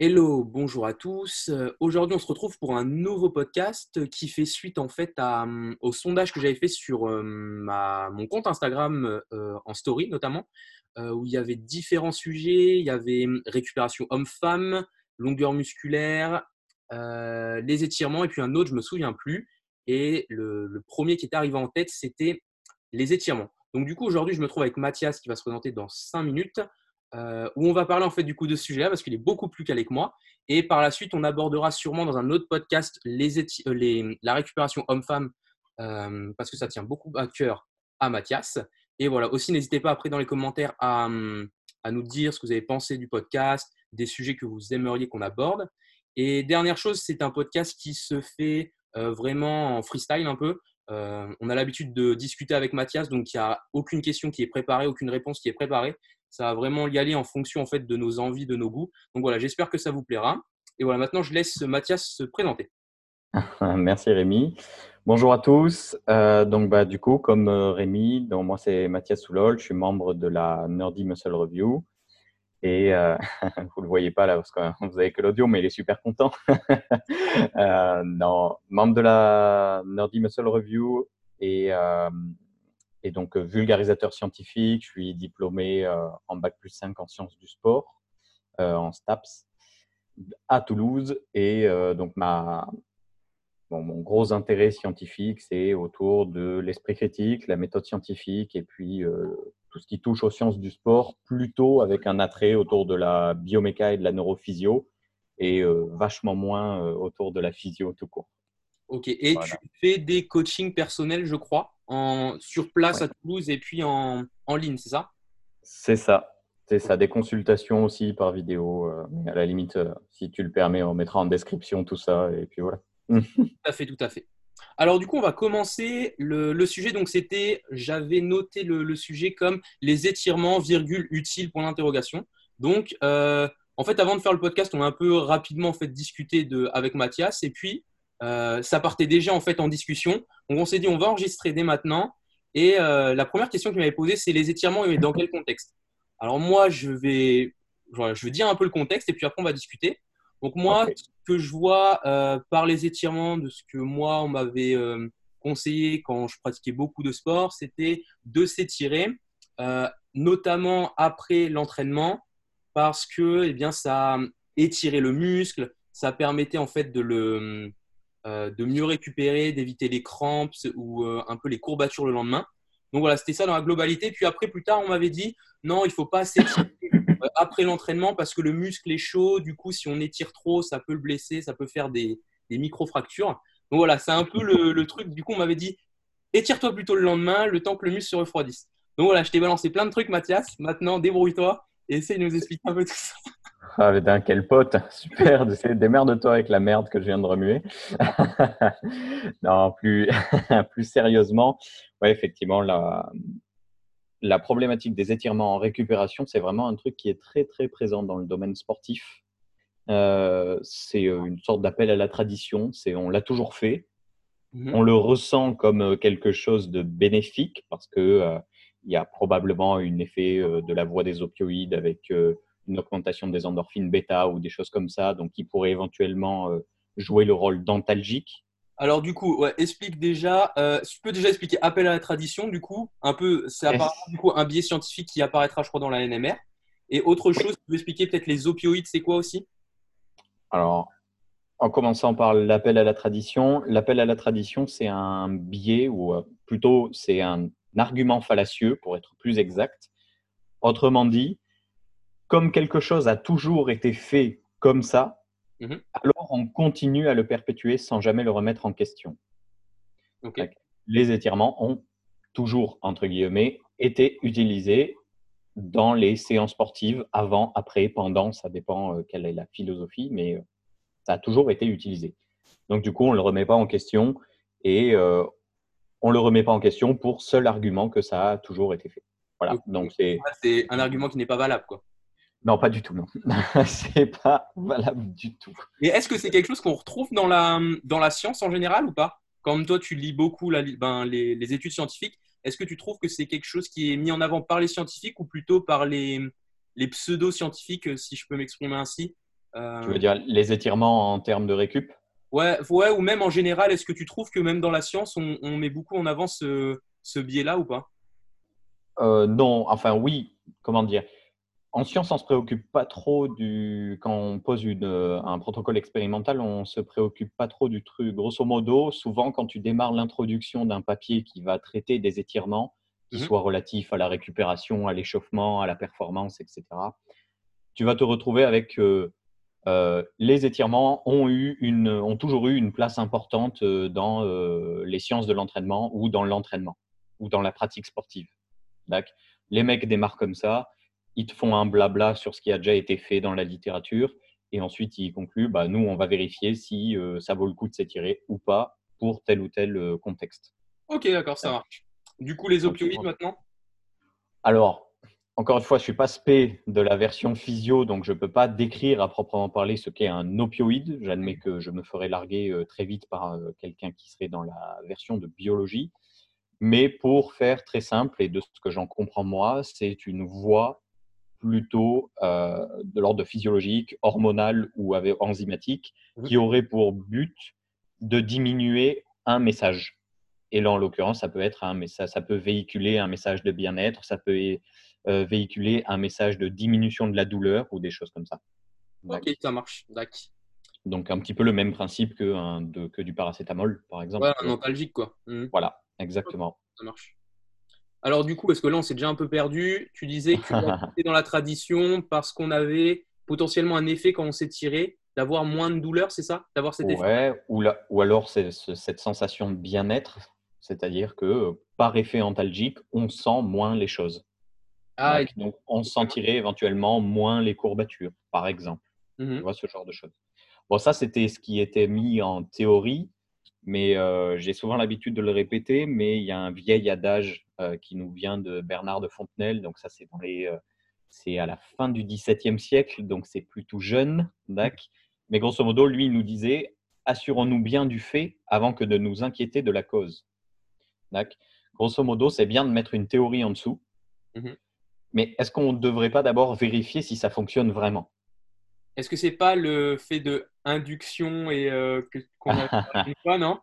Hello, bonjour à tous. Euh, Aujourd'hui, on se retrouve pour un nouveau podcast qui fait suite en fait à, hum, au sondage que j'avais fait sur euh, ma- mon compte Instagram euh, en story notamment, euh, où il y avait différents sujets. Il y avait hum, récupération homme-femme, longueur musculaire, les étirements et puis un autre, je me souviens plus. Et le, le premier qui était arrivé en tête, c'était les étirements. Donc du coup, aujourd'hui, je me trouve avec Mathias qui va se présenter dans 5 minutes euh, où on va parler en fait du coup de ce sujet-là parce qu'il est beaucoup plus calé que moi. Et par la suite, on abordera sûrement dans un autre podcast euh, la récupération homme-femme euh, parce que ça tient beaucoup à cœur à Mathias. Et voilà, aussi n'hésitez pas après dans les commentaires à, hum, à nous dire ce que vous avez pensé du podcast, des sujets que vous aimeriez qu'on aborde. Et dernière chose, c'est un podcast qui se fait vraiment en freestyle un peu. On a l'habitude de discuter avec Mathias, donc il n'y a aucune question qui est préparée, aucune réponse qui est préparée. Ça va vraiment y aller en fonction en fait de nos envies, de nos goûts. Donc voilà, j'espère que ça vous plaira. Et voilà, maintenant je laisse Mathias se présenter. Merci Rémi. Bonjour à tous. Euh, donc bah, du coup, comme euh, Rémi, donc moi c'est Mathias Soulol, je suis membre de la Nerdy Muscle Review. Et euh, vous le voyez pas là parce que vous avez que l'audio, mais il est super content. non, membre de la Nerdy Muscle Review et, et donc euh, vulgarisateur scientifique. Je suis diplômé euh, en bac plus 5 en sciences du sport, euh, en STAPS à Toulouse. Et donc mon gros intérêt scientifique, c'est autour de l'esprit critique, la méthode scientifique et puis tout ce qui touche aux sciences du sport, plutôt avec un attrait autour de la bioméca et de la neurophysio et vachement moins autour de la physio tout court. Ok, et Voilà. tu fais des coachings personnels, je crois, en, sur place Ouais. à Toulouse et puis en, en ligne, c'est ça? C'est ça. C'est ça, des consultations aussi par vidéo. euh, à la limite, euh, si tu le permets, on mettra en description tout ça. Et puis voilà. Tout à fait, tout à fait. Alors du coup, on va commencer le, le sujet. Donc c'était, j'avais noté le, le sujet comme les étirements, virgule, utiles, point d'interrogation. Donc euh, en fait, avant de faire le podcast, on a un peu rapidement en fait discuté de, avec Mathias et puis euh, ça partait déjà en fait en discussion. Donc on s'est dit, on va enregistrer dès maintenant. Et euh, la première question qu'il m'avait posée, c'est les étirements et dans quel contexte? Alors moi, je vais, voilà, je vais dire un peu le contexte et puis après on va discuter. Donc moi, ce que je vois euh, par les étirements, de ce que moi on m'avait conseillé quand je pratiquais beaucoup de sport, c'était de s'étirer, notamment après l'entraînement, parce que eh bien ça étirait le muscle, ça permettait en fait de le de mieux récupérer, d'éviter les crampes ou euh, un peu les courbatures le lendemain. Donc voilà, c'était ça dans la globalité. Puis après, plus tard, on m'avait dit non, il faut pas s'étirer euh, après l'entraînement parce que le muscle est chaud. Du coup, si on étire trop, ça peut le blesser, ça peut faire des, des micro-fractures. Donc voilà, c'est un peu le, le truc. Du coup, on m'avait dit étire-toi plutôt le lendemain, le temps que le muscle se refroidisse. Donc voilà, je t'ai balancé plein de trucs, Mathias. Maintenant, débrouille-toi et essaye de nous expliquer un peu tout ça. Ah, putain, quel pote, super, démerde-toi avec la merde que je viens de remuer. non, plus, plus sérieusement, ouais, effectivement, la, la problématique des étirements en récupération, c'est vraiment un truc qui est très, très présent dans le domaine sportif. Euh, c'est euh, une sorte d'appel à la tradition, c'est on l'a toujours fait, Mhm. on le ressent comme euh, quelque chose de bénéfique parce que euh, il y a probablement un effet euh, de la voie des opioïdes avec euh, une augmentation des endorphines bêta ou des choses comme ça, donc qui pourrait éventuellement euh, jouer le rôle dentalgique. Alors du coup, ouais, explique déjà. euh, tu peux déjà expliquer appel à la tradition. Du coup, un peu, c'est du coup un biais scientifique qui apparaîtra, je crois, dans la NMR. Et autre chose, tu peux expliquer peut-être les opioïdes, c'est quoi aussi? Alors, en commençant par l'appel à la tradition, l'appel à la tradition, c'est un biais ou euh, plutôt c'est un argument fallacieux pour être plus exact. Autrement dit, comme quelque chose a toujours été fait comme ça, Mhm. alors on continue à le perpétuer sans jamais le remettre en question. Les étirements ont toujours, entre guillemets, été utilisés dans les séances sportives, avant, après, pendant, ça dépend euh, quelle est la philosophie, mais euh, ça a toujours été utilisé. Donc du coup, on ne le remet pas en question et euh, on ne le remet pas en question pour seul argument que ça a toujours été fait. Voilà, donc C'est un argument qui n'est pas valable, quoi. Non, pas du tout, non. c'est pas valable du tout. Mais est-ce que c'est quelque chose qu'on retrouve dans la, dans la science en général ou pas? Comme toi, tu lis beaucoup la- ben, les, les études scientifiques, est-ce que tu trouves que c'est quelque chose qui est mis en avant par les scientifiques ou plutôt par les, les pseudo-scientifiques, si je peux m'exprimer ainsi, tu veux dire les étirements en termes de récup? Ouais, ouais, ou même en général, est-ce que tu trouves que même dans la science, on, on met beaucoup en avant ce, ce biais-là ou pas? Non, enfin oui, comment dire? En science, on ne se préoccupe pas trop du. Quand on pose une, un protocole expérimental, on ne se préoccupe pas trop du truc. Grosso modo, souvent, quand tu démarres l'introduction d'un papier qui va traiter des étirements, qui mmh soient relatifs à la récupération, à l'échauffement, à la performance, etc., tu vas te retrouver avec euh, euh, les étirements ont, eu une, ont toujours eu une place importante euh, dans les sciences de l'entraînement ou dans l'entraînement ou dans la pratique sportive. Les mecs démarrent comme ça ils te font un blabla sur ce qui a déjà été fait dans la littérature et ensuite ils concluent bah, nous, on va vérifier si euh, ça vaut le coup de s'étirer ou pas pour tel ou tel euh, contexte. Ok, d'accord, ça marche. Du coup, les opioïdes maintenant? Alors, encore une fois, je ne suis pas spé de la version physio, donc je ne peux pas décrire à proprement parler ce qu'est un opioïde. J'admets que je me ferai larguer euh, très vite par quelqu'un qui serait dans la version de biologie. Mais pour faire très simple et de ce que j'en comprends moi, c'est une voie plutôt euh, de l'ordre physiologique, hormonal ou enzymatique, mmh. qui aurait pour but de diminuer un message. Et là, en l'occurrence, ça peut être un message, ça peut véhiculer un message de bien-être, ça peut euh, véhiculer un message de diminution de la douleur ou des choses comme ça. Ok, ça marche. Donc un petit peu le même principe que, de, que du paracétamol, par exemple. Ouais, un antalgique, quoi. Mmh. Voilà, exactement. Ça marche. Alors du coup, parce que là, on s'est déjà un peu perdu. Tu disais que c'était dans la tradition parce qu'on avait potentiellement un effet quand on s'est tiré, d'avoir moins de douleur, c'est ça? D'avoir cet effet? Ou, ou alors c'est cette sensation de bien-être, c'est-à-dire que par effet antalgique, on sent moins les choses. Ah, donc, on sentirait éventuellement moins les courbatures, par exemple. Mmh tu vois, ce genre de choses. Bon, ça, c'était ce qui était mis en théorie mais euh, j'ai souvent l'habitude de le répéter, mais il y a un vieil adage qui nous vient de Bernard de Fontenelle, donc ça c'est euh, c'est à la fin du XVIIe siècle, donc c'est plutôt jeune, Mais grosso modo, lui, il nous disait assurons-nous bien du fait avant que de nous inquiéter de la cause. Grosso modo, c'est bien de mettre une théorie en dessous, mmh mais est-ce qu'on ne devrait pas d'abord vérifier si ça fonctionne vraiment? Est-ce que c'est pas le fait de induction et euh, qu'on a une fois, non?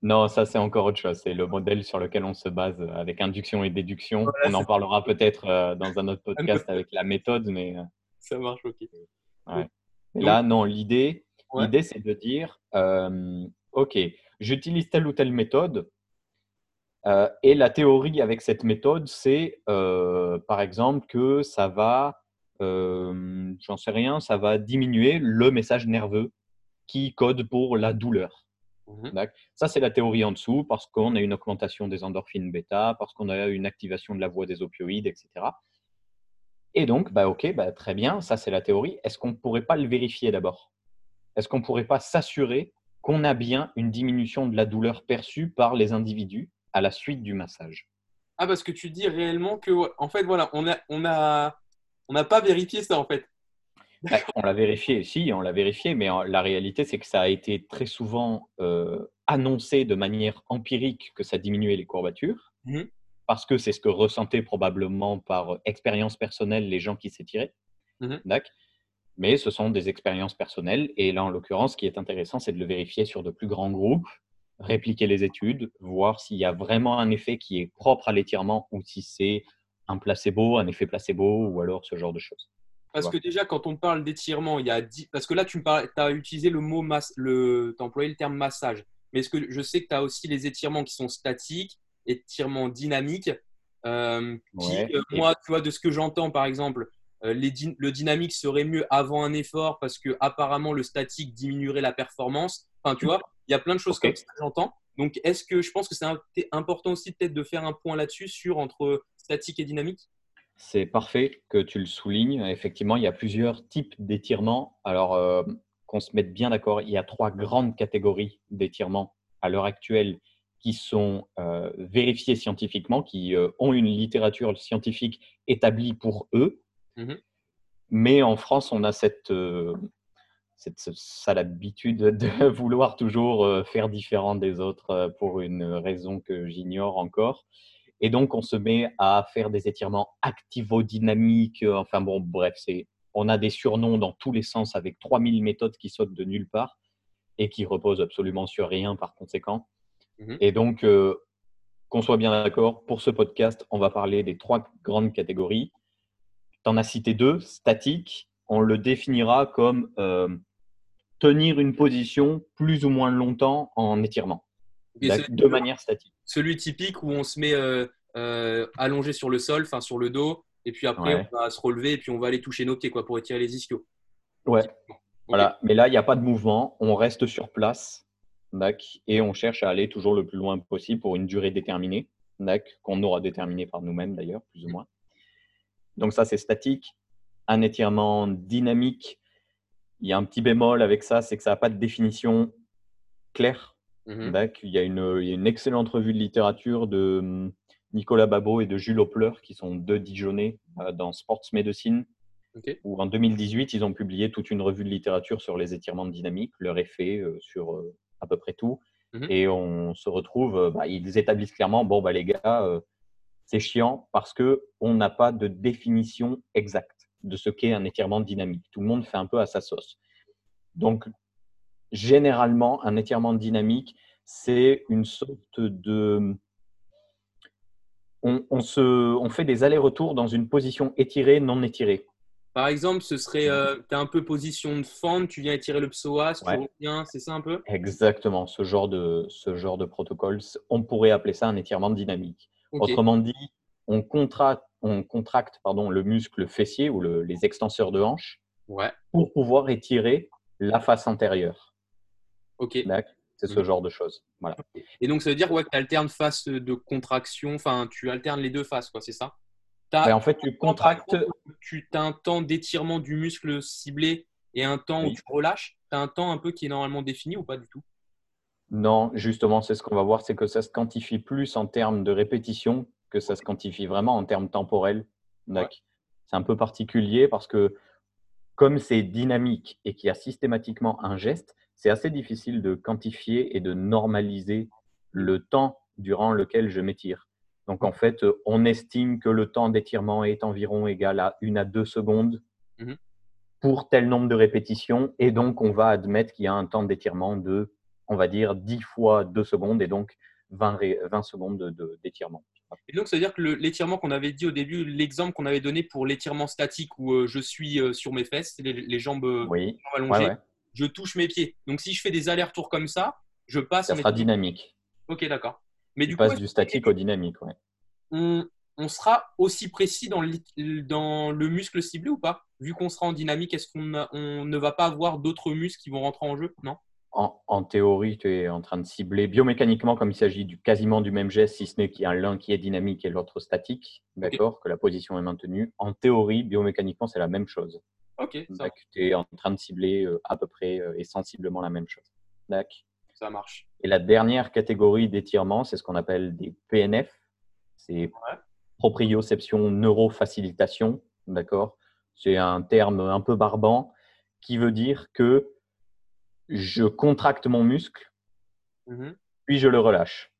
Non, ça c'est encore autre chose. C'est le modèle sur lequel on se base avec induction et déduction. on en parlera peut-être euh, dans un autre podcast avec la méthode, mais euh, ça marche ok. là, non, l'idée, l'idée c'est de dire, ok, j'utilise telle ou telle méthode. et la théorie avec cette méthode, c'est par exemple que ça va euh, j'en sais rien, ça va diminuer le message nerveux qui code pour la douleur. Mmh ça, c'est la théorie en dessous parce qu'on a une augmentation des endorphines bêta, parce qu'on a une activation de la voie des opioïdes, etc. Et donc, bah, ok, bah, très bien, ça c'est la théorie. Est-ce qu'on ne pourrait pas le vérifier d'abord? Est-ce qu'on ne pourrait pas s'assurer qu'on a bien une diminution de la douleur perçue par les individus à la suite du massage? Ah, parce que tu dis réellement que, en fait, voilà, on a, on a on n'a pas vérifié ça en fait. Bah, on l'a vérifié, si, on l'a vérifié, mais la réalité, c'est que ça a été très souvent euh, annoncé de manière empirique que ça diminuait les courbatures, mmh parce que c'est ce que ressentaient probablement par expérience personnelle les gens qui s'étiraient. Mmh mais ce sont des expériences personnelles, et là, en l'occurrence, ce qui est intéressant, c'est de le vérifier sur de plus grands groupes, répliquer les études, voir s'il y a vraiment un effet qui est propre à l'étirement ou si c'est un placebo, un effet placebo ou alors ce genre de choses. Parce que déjà, quand on parle d'étirement, il y a parce que là, tu me as utilisé le mot masse, le, as employé le terme massage. Mais est-ce que je sais que tu as aussi les étirements qui sont statiques, étirements dynamiques, euh, qui, euh, moi, tu vois, de ce que j'entends, par exemple, euh, les le dynamique serait mieux avant un effort parce que apparemment le statique diminuerait la performance. Enfin, tu vois, il y a plein de choses comme ça que j'entends. Donc, est-ce que je pense que c'est important aussi peut-être de faire un point là-dessus sur entre statique et dynamique? C'est parfait que tu le soulignes. Effectivement, il y a plusieurs types d'étirements. Alors, euh, qu'on se mette bien d'accord, il y a trois grandes catégories d'étirements à l'heure actuelle qui sont euh, vérifiés scientifiquement, qui euh, ont une littérature scientifique établie pour eux. Mmh Mais en France, on a cette ça l'habitude de vouloir toujours euh, faire différent des autres euh, pour une raison que j'ignore encore. Et donc, on se met à faire des étirements activodynamiques. Enfin bon, bref, c'est on a des surnoms dans tous les sens avec 3000 méthodes qui sautent de nulle part et qui reposent absolument sur rien par conséquent. Mhm. Et donc, euh, qu'on soit bien d'accord, pour ce podcast, on va parler des trois grandes catégories. Tu en as cité deux, statique. On le définira comme euh, tenir une position plus ou moins longtemps en étirement, de manière statique. Celui typique où on se met euh, allongé sur le sol, enfin sur le dos, et puis après, on va se relever et puis on va aller toucher nos pieds quoi, pour étirer les ischios. Ouais. Voilà. Mais là, il n'y a pas de mouvement. On reste sur place. Et on cherche à aller toujours le plus loin possible pour une durée déterminée. Qu'on aura déterminée par nous-mêmes d'ailleurs, plus ou moins. Donc ça, c'est statique. Un étirement dynamique. Il y a un petit bémol avec ça, c'est que ça n'a pas de définition claire. Mhm. Il, y a une, il y a une excellente revue de littérature de hum, Nicolas Babot et de Jules Hoppler, qui sont deux Dijonais euh, dans Sports Medicine, où en 2018, ils ont publié toute une revue de littérature sur les étirements dynamiques, leur effet euh, sur euh, à peu près tout. Mhm. Et on se retrouve, bah, ils établissent clairement, bon, bah, les gars, c'est chiant parce qu'on n'a pas de définition exacte de ce qu'est un étirement dynamique. Tout le monde fait un peu à sa sauce. Donc, généralement, un étirement dynamique, c'est une sorte de on, se, on fait des allers-retours dans une position étirée, non étirée. Par exemple, ce serait, euh, tu as un peu position de fente, tu viens étirer le psoas, tu reviens, c'est ça un peu? Exactement, ce genre, de, ce genre de protocole, on pourrait appeler ça un étirement dynamique. Autrement dit, on contracte, on contracte pardon, le muscle fessier ou les extenseurs de hanche pour pouvoir étirer la face antérieure. Ok. C'est ce mmh. genre de choses. Voilà. Et donc, ça veut dire ouais, que tu alternes face de contraction, enfin, tu alternes les deux faces, quoi, c'est ça? Ben, En fait, tu contractes. tu as un temps d'étirement du muscle ciblé et un temps où tu relâches? Tu as un temps un peu qui est normalement défini ou pas du tout? Non, justement, c'est ce qu'on va voir, c'est que ça se quantifie plus en termes de répétition que ça se quantifie vraiment en termes temporels. C'est un peu particulier parce que comme c'est dynamique et qu'il y a systématiquement un geste, c'est assez difficile de quantifier et de normaliser le temps durant lequel je m'étire. Donc en fait, on estime que le temps d'étirement est environ égal à une à deux secondes mhm. pour tel nombre de répétitions. Et donc, on va admettre qu'il y a un temps d'étirement de, on va dire, 10 fois 2 secondes et donc 20, 20 secondes d'étirement. Et donc, ça veut dire que l'étirement qu'on avait dit au début, l'exemple qu'on avait donné pour l'étirement statique où euh, je suis euh, sur mes fesses, les, jambes euh, allongées, je touche mes pieds. Donc, si je fais des allers-retours comme ça, je passe. Ça sera dynamique. Ok, d'accord. Mais tu du passes du statique au dynamique, ouais. On, sera aussi précis dans le, dans le muscle ciblé ou pas? Vu qu'on sera en dynamique, est-ce qu'on on ne va pas avoir d'autres muscles qui vont rentrer en jeu? Non? En, théorie, tu es en train de cibler biomécaniquement, comme il s'agit du, quasiment du même geste, si ce n'est qu'il y a l'un qui est dynamique et l'autre statique, d'accord, que la position est maintenue. En théorie, biomécaniquement, c'est la même chose. Ok. Tu es en train de cibler euh, à peu près euh, et sensiblement la même chose. D'accord. Ça marche. Et la dernière catégorie d'étirement, c'est ce qu'on appelle des PNF. C'est proprioception neurofacilitation. D'accord C'est un terme un peu barbant qui veut dire que je contracte mon muscle, mmh puis je le relâche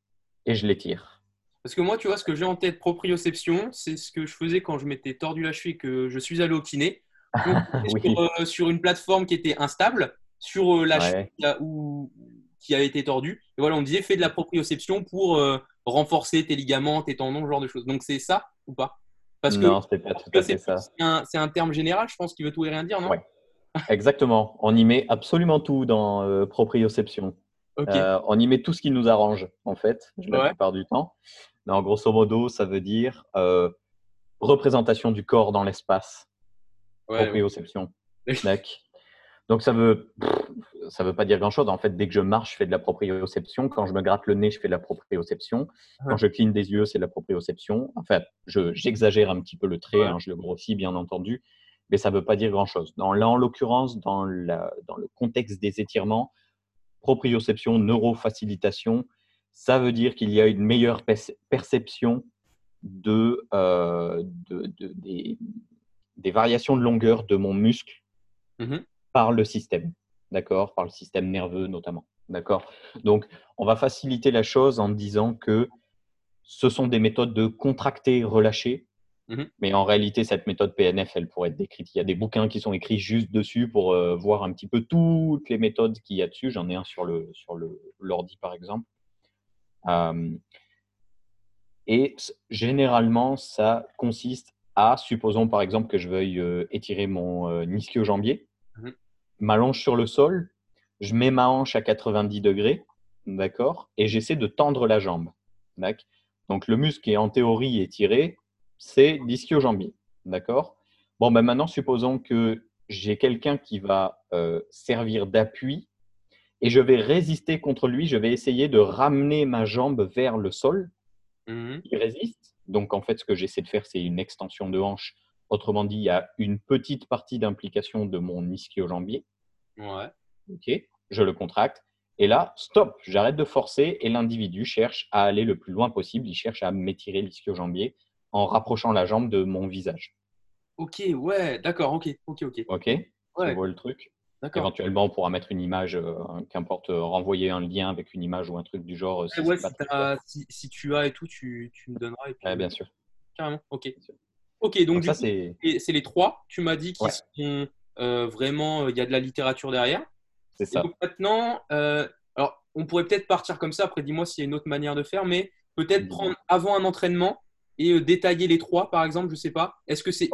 et je l'étire. Parce que moi, tu vois, ce que j'ai en tête proprioception, c'est ce que je faisais quand je m'étais tordu la cheville et que je suis allé au kiné. Euh, sur, une plateforme qui était instable, sur euh, la ou, qui avait été tordue. Et voilà, on disait fais de la proprioception pour euh, renforcer tes ligaments, tes tendons, ce genre de choses. Donc c'est ça ou pas? Parce non, c'est pas tout à fait ça. C'est un, terme général, je pense, qui veut tout et rien dire, non? Exactement. On y met absolument tout dans proprioception. on y met tout ce qui nous arrange, en fait, la plupart du temps. Non, grosso modo, ça veut dire représentation du corps dans l'espace proprioception. Donc ça veut ça veut pas dire grand chose. En fait, dès que je marche, je fais de la proprioception. Quand je me gratte le nez, je fais de la proprioception. Quand je cligne des yeux, c'est de la proprioception. En fait, j'exagère un petit peu le trait, hein, je le grossis bien entendu, mais ça veut pas dire grand chose. Dans, là, en l'occurrence, dans, dans le contexte des étirements, proprioception, neurofacilitation, ça veut dire qu'il y a une meilleure perception de, euh, de, des, des variations de longueur de mon muscle mmh par le système, d'accord? Par le système nerveux notamment, d'accord? Donc, on va faciliter la chose en disant que ce sont des méthodes de contracter, relâcher, Mhm. Mais en réalité, cette méthode PNF, elle pourrait être décrite. Il y a des bouquins qui sont écrits juste dessus pour euh, voir un petit peu toutes les méthodes qu'il y a dessus. J'en ai un sur le sur le l'ordi par exemple. Euh, et généralement, ça consiste à, supposons par exemple que je veuille euh, étirer mon ischio-jambier, Mhm. ma longe sur le sol, je mets ma hanche à 90 degrés, d'accord, et j'essaie de tendre la jambe. Donc le muscle est en théorie étiré, c'est l'ischio-jambier, d'accord? Bon, ben maintenant, supposons que j'ai quelqu'un qui va euh, servir d'appui et je vais résister contre lui, je vais essayer de ramener ma jambe vers le sol Mhm. il résiste. Donc, en fait, ce que j'essaie de faire, c'est une extension de hanche. Autrement dit, il y a une petite partie d'implication de mon ischio-jambier. Ouais. Ok, je le contracte. Et là, stop, j'arrête de forcer et l'individu cherche à aller le plus loin possible. Il cherche à m'étirer l'ischio-jambier en rapprochant la jambe de mon visage. Ok, ouais, d'accord, ok, ok, ok. Ok Tu Ouais, vois le truc. Éventuellement, on pourra mettre une image, euh, qu'importe, euh, renvoyer un lien avec une image ou un truc du genre. euh, si Ouais, pas si, tu as et tout, tu, tu me donneras. Et puis, clair. Ouais, bien sûr. Carrément, ok. sûr. Ok, donc, ça, c'est les trois, tu m'as dit, qui Ouais. sont vraiment, il y a de la littérature derrière. c'est ça. donc maintenant, alors on pourrait peut-être partir comme ça, après dis-moi s'il y a une autre manière de faire, mais peut-être prendre avant un entraînement et euh, détailler les trois, par exemple, je sais pas. Est-ce que c'est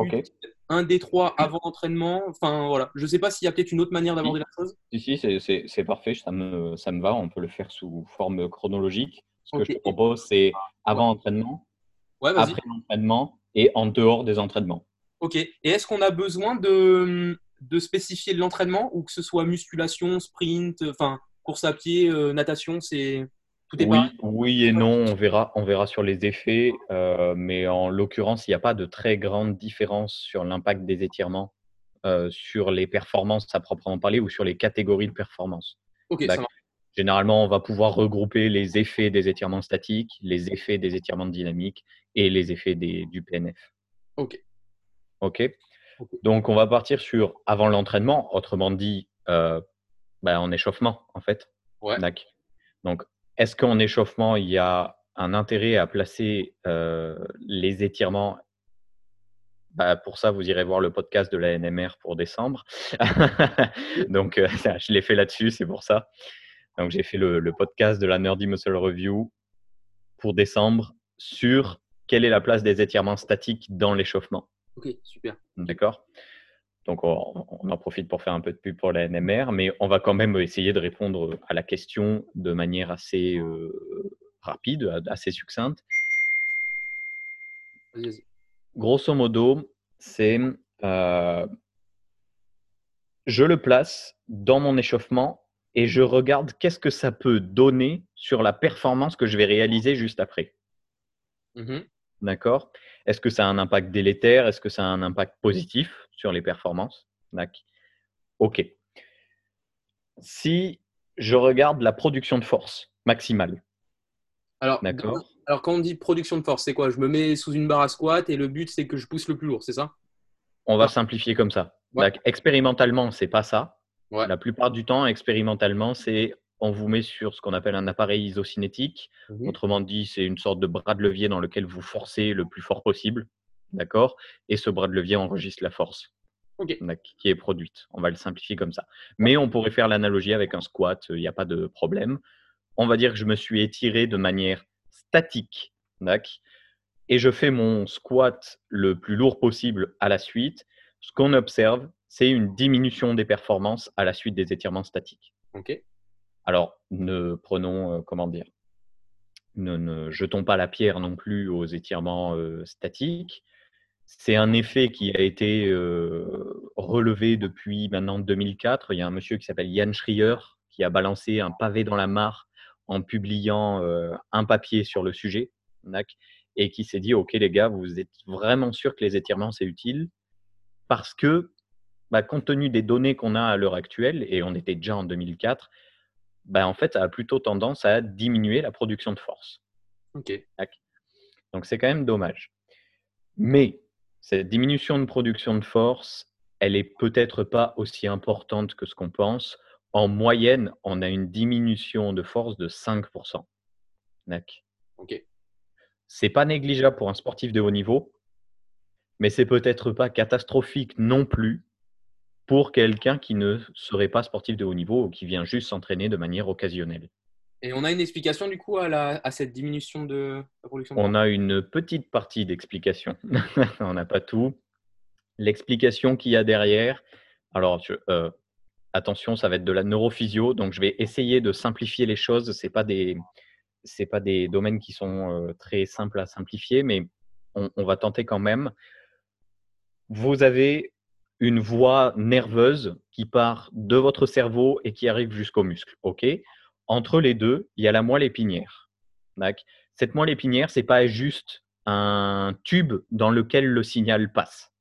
un des trois avant l'entraînement? Enfin voilà, je sais pas s'il y a peut-être une autre manière d'aborder la chose. Si, si, c'est- parfait, ça me, ça me va. On peut le faire sous forme chronologique. Ce que je te propose, c'est avant entraînement, Ouais, après l'entraînement et en dehors des entraînements. Ok. Et est-ce qu'on a besoin de, de spécifier l'entraînement ou que ce soit musculation, sprint, euh, enfin course à pied, euh, natation, c'est tout est Oui, pareil oui et non, on verra, on verra sur les effets, euh, mais en l'occurrence, il n'y a pas de très grande différence sur l'impact des étirements euh, sur les performances à proprement parler ou sur les catégories de performance. Ok, ça D'accord. marche. Généralement, on va pouvoir regrouper les effets des étirements statiques, les effets des étirements dynamiques et les effets des, du PNF. Ok. OK. Donc, on va partir sur avant l'entraînement, autrement dit, euh, ben, en échauffement, en fait. Ouais. Donc, est-ce qu'en échauffement, il y a un intérêt à placer euh, les étirements? Bah, Pour ça, vous irez voir le podcast de la NMR pour décembre. Donc, euh, je l'ai fait là-dessus, c'est pour ça. Donc, j'ai fait le, le podcast de la Nerdy Muscle Review pour décembre sur quelle est la place des étirements statiques dans l'échauffement. Ok, super. D'accord? Donc, on, on en profite pour faire un peu de pub pour la NMR, mais on va quand même essayer de répondre à la question de manière assez euh, rapide, assez succincte. Grosso modo, c'est euh, je le place dans mon échauffement et je regarde qu'est-ce que ça peut donner sur la performance que je vais réaliser juste après. Mhm. D'accord? Est-ce que ça a un impact délétère? Est-ce que ça a un impact positif sur les performances. Ok. Si je regarde la production de force maximale, Alors, d'accord alors, quand on dit production de force, c'est quoi? Je me mets sous une barre à squat et le but, c'est que je pousse le plus lourd, c'est ça? On va Ah. simplifier comme ça. Ouais. Expérimentalement, c'est pas ça. Ouais. La plupart du temps, expérimentalement, c'est on vous met sur ce qu'on appelle un appareil isocinétique. Mhm. Autrement dit, c'est une sorte de bras de levier dans lequel vous forcez le plus fort possible. D'accord? Et ce bras de levier enregistre la force qui est produite. On va le simplifier comme ça. Mais on pourrait faire l'analogie avec un squat, il n'y a pas de problème. On va dire que je me suis étiré de manière statique. Et je fais mon squat le plus lourd possible à la suite. Ce qu'on observe, c'est une diminution des performances à la suite des étirements statiques. Ok. Alors, ne prenons, euh, comment dire, ne, ne jetons pas la pierre non plus aux étirements euh, statiques. C'est un effet qui a été euh, relevé depuis maintenant 2004. Il y a un monsieur qui s'appelle Yann Schrier qui a balancé un pavé dans la mare en publiant un papier sur le sujet et qui s'est dit, OK les gars, vous êtes vraiment sûr que les étirements, c'est utile? Parce que, bah, compte tenu des données qu'on a à l'heure actuelle, et on était déjà en 2004, bah, en fait, ça a plutôt tendance à diminuer la production de force. Ok. Donc, c'est quand même dommage. Mais cette diminution de production de force, elle est peut-être pas aussi importante que ce qu'on pense. En moyenne, on a une diminution de force de 5%. D'accord. Ok. C'est pas négligeable pour un sportif de haut niveau, mais c'est peut-être pas catastrophique non plus pour quelqu'un qui ne serait pas sportif de haut niveau ou qui vient juste s'entraîner de manière occasionnelle. Et on a une explication du coup à, la, à cette diminution de la production On a une petite partie d'explication. on n'a pas tout. L'explication qu'il y a derrière, alors euh, attention, ça va être de la neurophysio, donc je vais essayer de simplifier les choses. Ce pas des, pas des domaines qui sont euh, très simples à simplifier, mais on, on va tenter quand même. Vous avez une voie nerveuse qui part de votre cerveau et qui arrive jusqu'au muscle. OK? Entre les deux, il y a la moelle épinière. Cette moelle épinière, ce n'est pas juste un tube dans lequel le signal passe.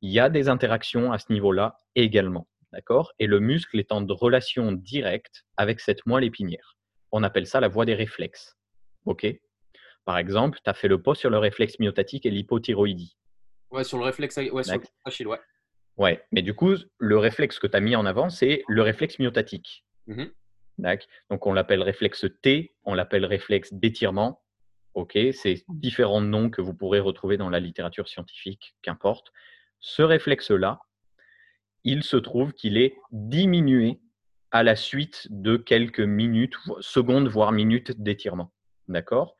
Il y a des interactions à ce niveau-là également. D'accord? Et le muscle est en relation directe avec cette moelle épinière. On appelle ça la voie des réflexes. OK? Par exemple, tu as fait le post sur le réflexe myotatique et l'hypothyroïdie. Ouais, sur le réflexe, ouais, sur le ouais. Ouais, mais du coup, le réflexe que tu as mis en avant, c'est le réflexe myotatique. Mmh Donc, on l'appelle réflexe T, on l'appelle réflexe d'étirement. OK, c'est différents noms que vous pourrez retrouver dans la littérature scientifique, qu'importe. Ce réflexe-là, il se trouve qu'il est diminué à la suite de quelques minutes, secondes, voire minutes d'étirement. D'accord?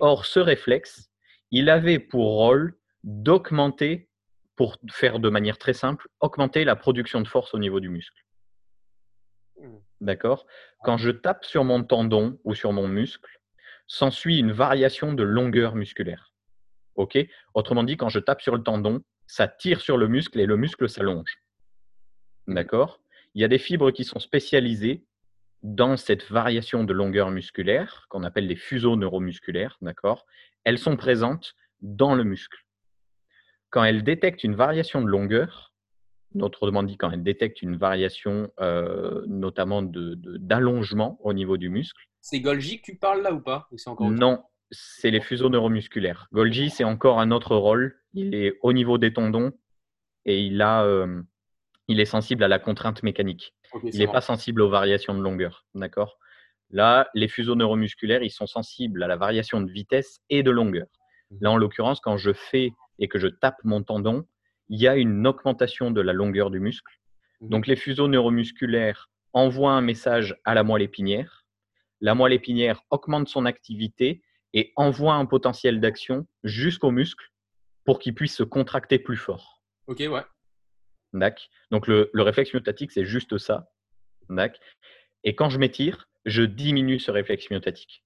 Or, ce réflexe, il avait pour rôle d'augmenter pour faire de manière très simple, augmenter la production de force au niveau du muscle. Mmh. D'accord? Quand je tape sur mon tendon ou sur mon muscle, s'ensuit une variation de longueur musculaire. OK? Autrement dit, quand je tape sur le tendon, ça tire sur le muscle et le muscle s'allonge. Mmh. D'accord? Il y a des fibres qui sont spécialisées dans cette variation de longueur musculaire, qu'on appelle les fuseaux neuromusculaires. D'accord? Elles sont présentes dans le muscle quand elle détecte une variation de longueur, autrement dit, quand elle détecte une variation euh, notamment d'allongement de, au niveau du muscle. C'est Golgi que tu parles là ou pas Non, c'est les fuseaux neuromusculaires. Golgi, c'est encore un autre rôle. Il est au niveau des tendons et il, a, euh, il est sensible à la contrainte mécanique. il n'est pas sensible aux variations de longueur. D'accord? Là, les fuseaux neuromusculaires, ils sont sensibles à la variation de vitesse et de longueur. Mmh. Là, en l'occurrence, quand je fais et que je tape mon tendon, il y a une augmentation de la longueur du muscle. Mhm. Donc les fuseaux neuromusculaires envoient un message à la moelle épinière. La moelle épinière augmente son activité et envoie un potentiel d'action jusqu'au muscle pour qu'il puisse se contracter plus fort. Ok, ouais. Donc le, réflexe myotatique, c'est juste ça. Et quand je m'étire, je diminue ce réflexe myotatique.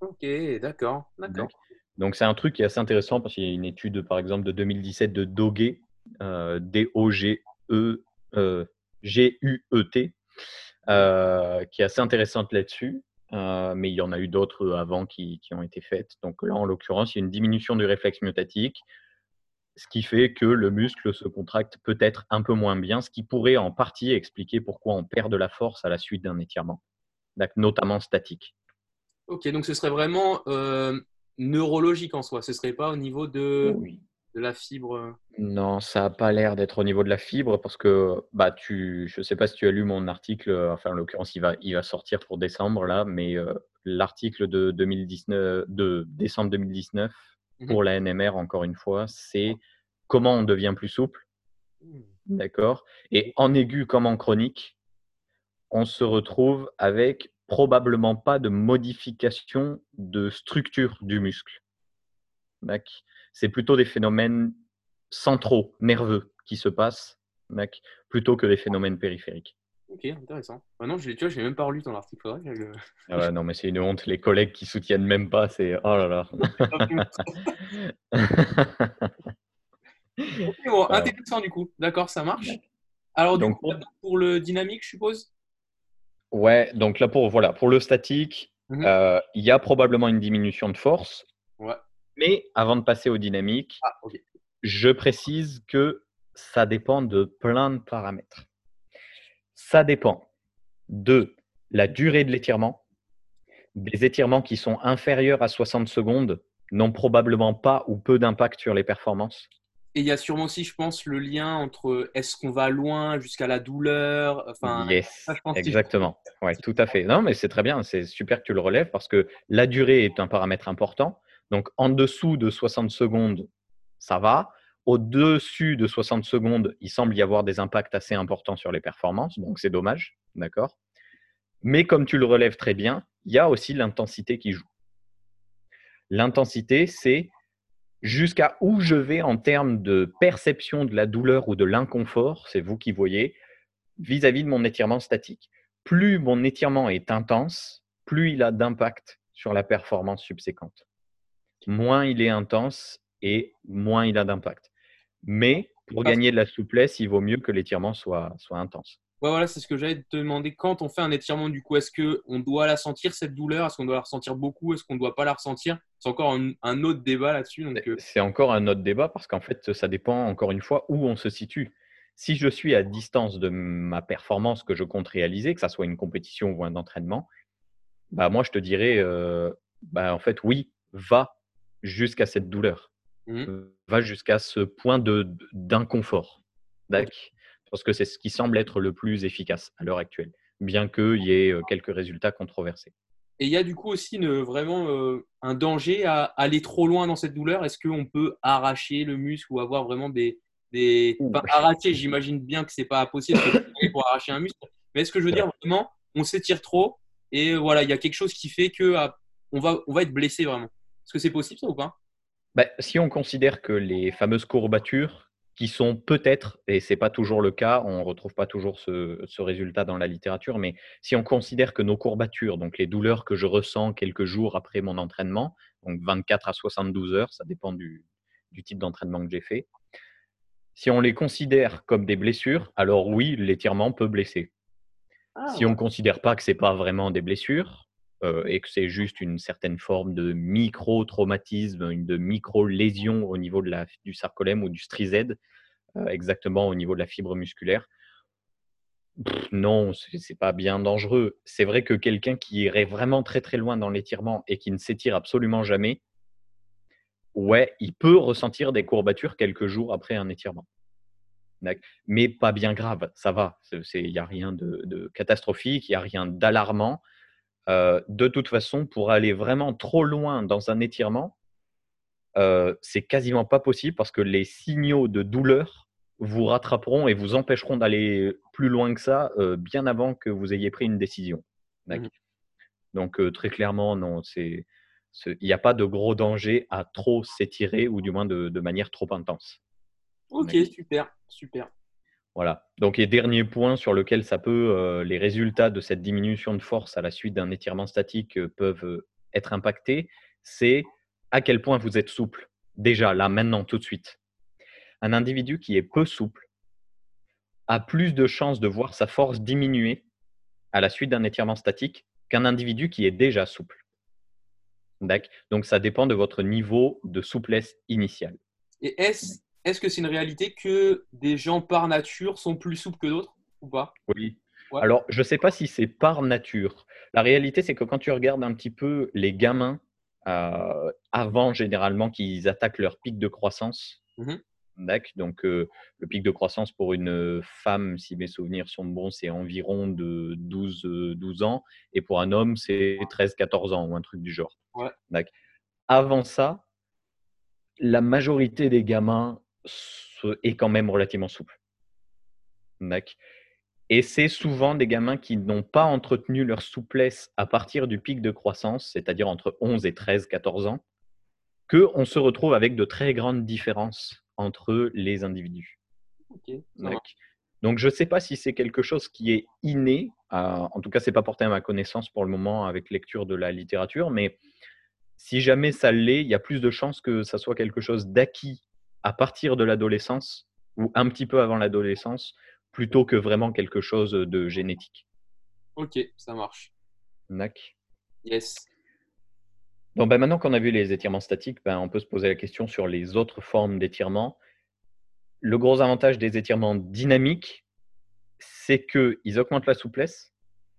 Ok, d'accord. D'accord. Donc, c'est un truc qui est assez intéressant parce qu'il y a une étude, par exemple, de 2017 de Doge, euh, D-O-G-E, euh, G-U-E-T, euh, qui est assez intéressante là-dessus. mais il y en a eu d'autres avant qui, ont été faites. Donc là, en l'occurrence, il y a une diminution du réflexe myotatique, ce qui fait que le muscle se contracte peut-être un peu moins bien, ce qui pourrait en partie expliquer pourquoi on perd de la force à la suite d'un étirement, notamment statique. Ok, donc ce serait vraiment neurologique en soi. Ce serait pas au niveau de, de la fibre Non, ça n'a pas l'air d'être au niveau de la fibre parce que bah, tu, je ne sais pas si tu as lu mon article, enfin en l'occurrence il va, il va sortir pour décembre là, mais euh, l'article de, 2019, de décembre 2019 mmh pour la NMR, encore une fois, c'est comment on devient plus souple. Mmh. D'accord? Et en aigu comme en chronique, on se retrouve avec probablement pas de modification de structure du muscle. C'est plutôt des phénomènes centraux, nerveux, qui se passent, plutôt que des phénomènes périphériques. Ok, intéressant. Bah non, je tu vois, je n'ai même pas relu ton article. Ah non, mais c'est une honte. Les collègues qui soutiennent même pas, c'est oh là là. intéressant du coup. D'accord, ça marche. Alors, donc, pour le dynamique, je suppose? Ouais, donc là, pour, voilà, pour le statique, mhm. euh, il y a probablement une diminution de force. Mais avant de passer au dynamique, ah, je précise que ça dépend de plein de paramètres. Ça dépend de la durée de l'étirement. Des étirements qui sont inférieurs à 60 secondes n'ont probablement pas ou peu d'impact sur les performances. Et il y a sûrement aussi, je pense, le lien entre est-ce qu'on va loin jusqu'à la douleur. Enfin, yes, exactement. Ouais, tout à fait. Non, mais c'est très bien. C'est super que tu le relèves parce que la durée est un paramètre important. Donc, en dessous de 60 secondes, ça va. Au-dessus de 60 secondes, il semble y avoir des impacts assez importants sur les performances, donc c'est dommage, d'accord Mais comme tu le relèves très bien, il y a aussi l'intensité qui joue. L'intensité, c'est jusqu'à où je vais en termes de perception de la douleur ou de l'inconfort, c'est vous qui voyez, vis-à-vis de mon étirement statique. Plus mon étirement est intense, plus il a d'impact sur la performance subséquente. Moins il est intense et moins il a d'impact. Mais pour gagner de la souplesse, il vaut mieux que l'étirement soit, soit intense. Ouais, voilà, c'est ce que j'allais te demander. Quand on fait un étirement, du coup, est-ce qu'on doit la sentir, cette douleur? Est-ce qu'on doit la ressentir beaucoup? Est-ce qu'on ne doit pas la ressentir? C'est encore un, autre débat là-dessus. Euh. C'est encore un autre débat parce qu'en fait, ça dépend encore une fois où on se situe. Si je suis à distance de ma performance que je compte réaliser, que ce soit une compétition ou un entraînement, bah moi, je te dirais, euh, bah, en fait, oui, va jusqu'à cette douleur. Mmh. Va jusqu'à ce point d'inconfort. Parce que c'est ce qui semble être le plus efficace à l'heure actuelle, bien qu'il y ait quelques résultats controversés. Et il y a du coup aussi vraiment un danger à aller trop loin dans cette douleur? Est-ce qu'on peut arracher le muscle ou avoir vraiment des. des... arracher, j'imagine bien que ce n'est pas possible pour arracher un muscle. Mais est-ce que je veux dire vraiment, on s'étire trop et voilà, il y a quelque chose qui fait que ah, on, va, on va être blessé vraiment? Est-ce que c'est possible ça ou pas? Bah, si on considère que les fameuses courbatures, qui sont peut-être, et ce n'est pas toujours le cas, on ne retrouve pas toujours ce, résultat dans la littérature, mais si on considère que nos courbatures, donc les douleurs que je ressens quelques jours après mon entraînement, donc 24 à 72 heures, ça dépend du, type d'entraînement que j'ai fait, si on les considère comme des blessures, alors oui, l'étirement peut blesser. Ah, si on ne considère pas que ce n'est pas vraiment des blessures, euh, et que c'est juste une certaine forme de micro-traumatisme, de micro-lésion au niveau de la, du sarcolème ou du strizède, euh, exactement au niveau de la fibre musculaire. non, ce n'est pas bien dangereux. C'est vrai que quelqu'un qui irait vraiment très très loin dans l'étirement et qui ne s'étire absolument jamais, ouais, il peut ressentir des courbatures quelques jours après un étirement. Mais pas bien grave, ça va. Il n'y a rien de, de catastrophique, il n'y a rien d'alarmant. Euh, de toute façon, pour aller vraiment trop loin dans un étirement, euh, c'est quasiment pas possible parce que les signaux de douleur vous rattraperont et vous empêcheront d'aller plus loin que ça euh, bien avant que vous ayez pris une décision. Mmh Donc très clairement, non, il n'y a pas de gros danger à trop s'étirer ou du moins de manière trop intense. Ok, super, super. Voilà. Donc, et dernier point sur lequel ça peut, euh, les résultats de cette diminution de force à la suite d'un étirement statique euh, peuvent euh, être impactés, c'est à quel point vous êtes souple. Déjà, là, maintenant, tout de suite. Un individu qui est peu souple a plus de chances de voir sa force diminuer à la suite d'un étirement statique qu'un individu qui est déjà souple. Donc, ça dépend de votre niveau de souplesse initiale. Et est-ce est-ce que c'est une réalité que des gens par nature sont plus souples que d'autres ou pas? Oui. Alors, je ne sais pas si c'est par nature. La réalité, c'est que quand tu regardes un petit peu les gamins, euh, avant généralement qu'ils attaquent leur pic de croissance, mmh donc euh, le pic de croissance pour une femme, si mes souvenirs sont bons, c'est environ de 12, 12 ans, et pour un homme, c'est 13-14 ans ou un truc du genre. Avant ça, la majorité des gamins est quand même relativement souple. Et c'est souvent des gamins qui n'ont pas entretenu leur souplesse à partir du pic de croissance, c'est-à-dire entre 11 et 13, 14 ans, qu'on se retrouve avec de très grandes différences entre les individus. Donc, je ne sais pas si c'est quelque chose qui est inné. En tout cas, ce n'est pas porté à ma connaissance pour le moment avec lecture de la littérature, mais si jamais ça l'est, il y a plus de chances que ça soit quelque chose d'acquis à partir de l'adolescence ou un petit peu avant l'adolescence plutôt que vraiment quelque chose de génétique. Ok, ça marche. Nac. Yes. Donc ben, maintenant qu'on a vu les étirements statiques, ben, on peut se poser la question sur les autres formes d'étirement. Le gros avantage des étirements dynamiques, c'est qu'ils augmentent la souplesse,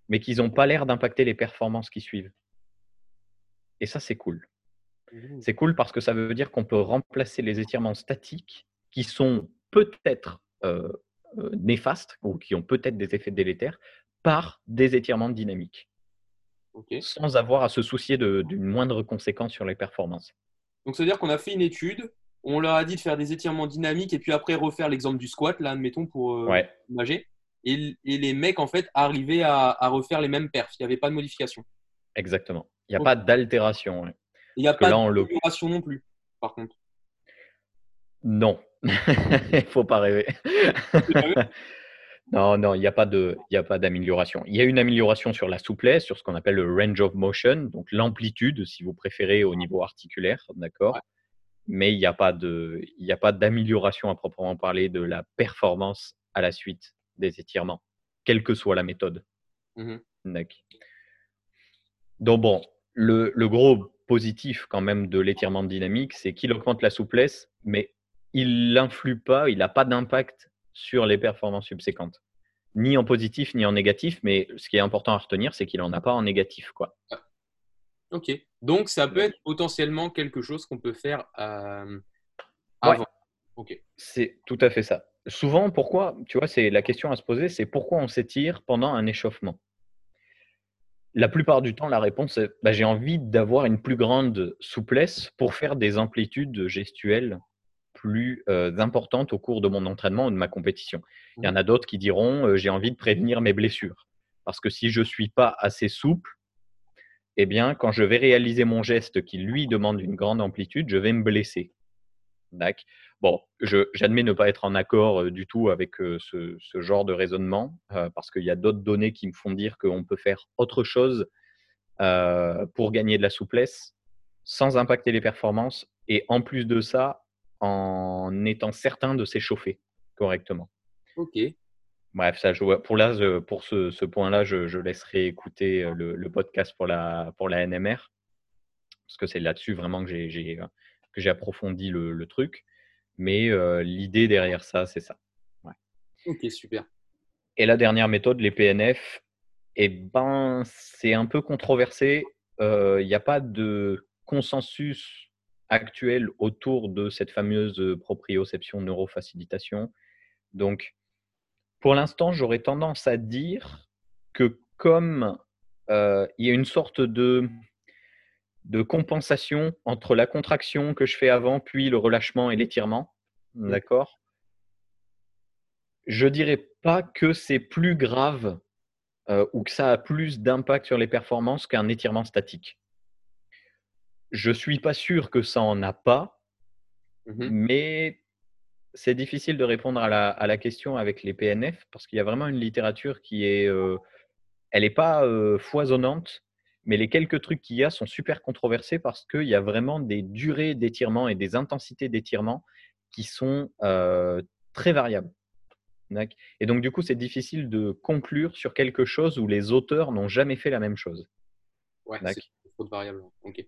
mais qu'ils n'ont pas l'air d'impacter les performances qui suivent. Et ça, c'est cool. Mmh. C'est cool parce que ça veut dire qu'on peut remplacer les étirements statiques qui sont peut-être euh, néfastes ou qui ont peut-être des effets délétères par des étirements dynamiques. Sans avoir à se soucier d'une moindre conséquence sur les performances. Donc, ça veut dire qu'on a fait une étude, on leur a dit de faire des étirements dynamiques et puis après refaire l'exemple du squat, là, admettons, pour euh, imager. Et, les mecs, en fait, arrivaient à, refaire les mêmes perfs. Il n'y avait pas de modification. Exactement. Il n'y a pas d'altération. Il n'y a pas d'amélioration non plus, par contre. Non. Il ne faut pas rêver. non, non, il n'y a pas d'amélioration. Il y a une amélioration sur la souplesse, sur ce qu'on appelle le range of motion, donc l'amplitude, si vous préférez, au niveau articulaire, d'accord Mais il n'y a pas d'amélioration à proprement parler de la performance à la suite des étirements, quelle que soit la méthode. Mmh Donc bon, le, gros positif quand même de l'étirement dynamique, c'est qu'il augmente la souplesse, mais il n'influe pas, il n'a pas d'impact sur les performances subséquentes. Ni en positif, ni en négatif, mais ce qui est important à retenir, c'est qu'il n'en a pas en négatif. Quoi. Ok, donc ça peut être potentiellement quelque chose qu'on peut faire euh, avant. Ok. C'est tout à fait ça souvent, pourquoi, tu vois, c'est la question à se poser, c'est pourquoi on s'étire pendant un échauffement? La plupart du temps, la réponse est bah, j'ai envie d'avoir une plus grande souplesse pour faire des amplitudes gestuelles plus euh, importantes au cours de mon entraînement ou de ma compétition. Il y en a d'autres qui diront euh, j'ai envie de prévenir mes blessures. Parce que si je ne suis pas assez souple, eh bien, quand je vais réaliser mon geste qui lui demande une grande amplitude, je vais me blesser. Bon, j'admets ne pas être en accord euh, du tout avec euh, ce, genre de raisonnement, euh, parce qu'il y a d'autres données qui me font dire qu'on peut faire autre chose pour gagner de la souplesse sans impacter les performances, et en plus de ça, en étant certain de s'échauffer correctement. Ok. Bref, ça, pour, là, pour ce, point-là, je, laisserai écouter le, podcast pour la, pour la NMR, parce que c'est là-dessus vraiment que j'ai approfondi le truc. Mais l'idée derrière ça, c'est ça. Ok, super. Et la dernière méthode, les PNF, eh ben, c'est un peu controversé. Il n'y a pas de consensus actuel autour de cette fameuse proprioception neurofacilitation. Donc, pour l'instant, j'aurais tendance à dire que comme il y a une sorte de de compensation entre la contraction que je fais avant, puis le relâchement et l'étirement. Mmh. D'accord? Je dirais pas que c'est plus grave euh, ou que ça a plus d'impact sur les performances qu'un étirement statique. Je suis pas sûr que ça en a pas, mmh mais c'est difficile de répondre à la, question avec les PNF parce qu'il y a vraiment une littérature qui est, euh, elle n'est pas euh, foisonnante, mais les quelques trucs qu'il y a sont super controversés parce qu'il y a vraiment des durées d'étirement et des intensités d'étirement qui sont euh, très variables. Et donc, du coup, c'est difficile de conclure sur quelque chose où les auteurs n'ont jamais fait la même chose. Ouais, c'est trop de variables.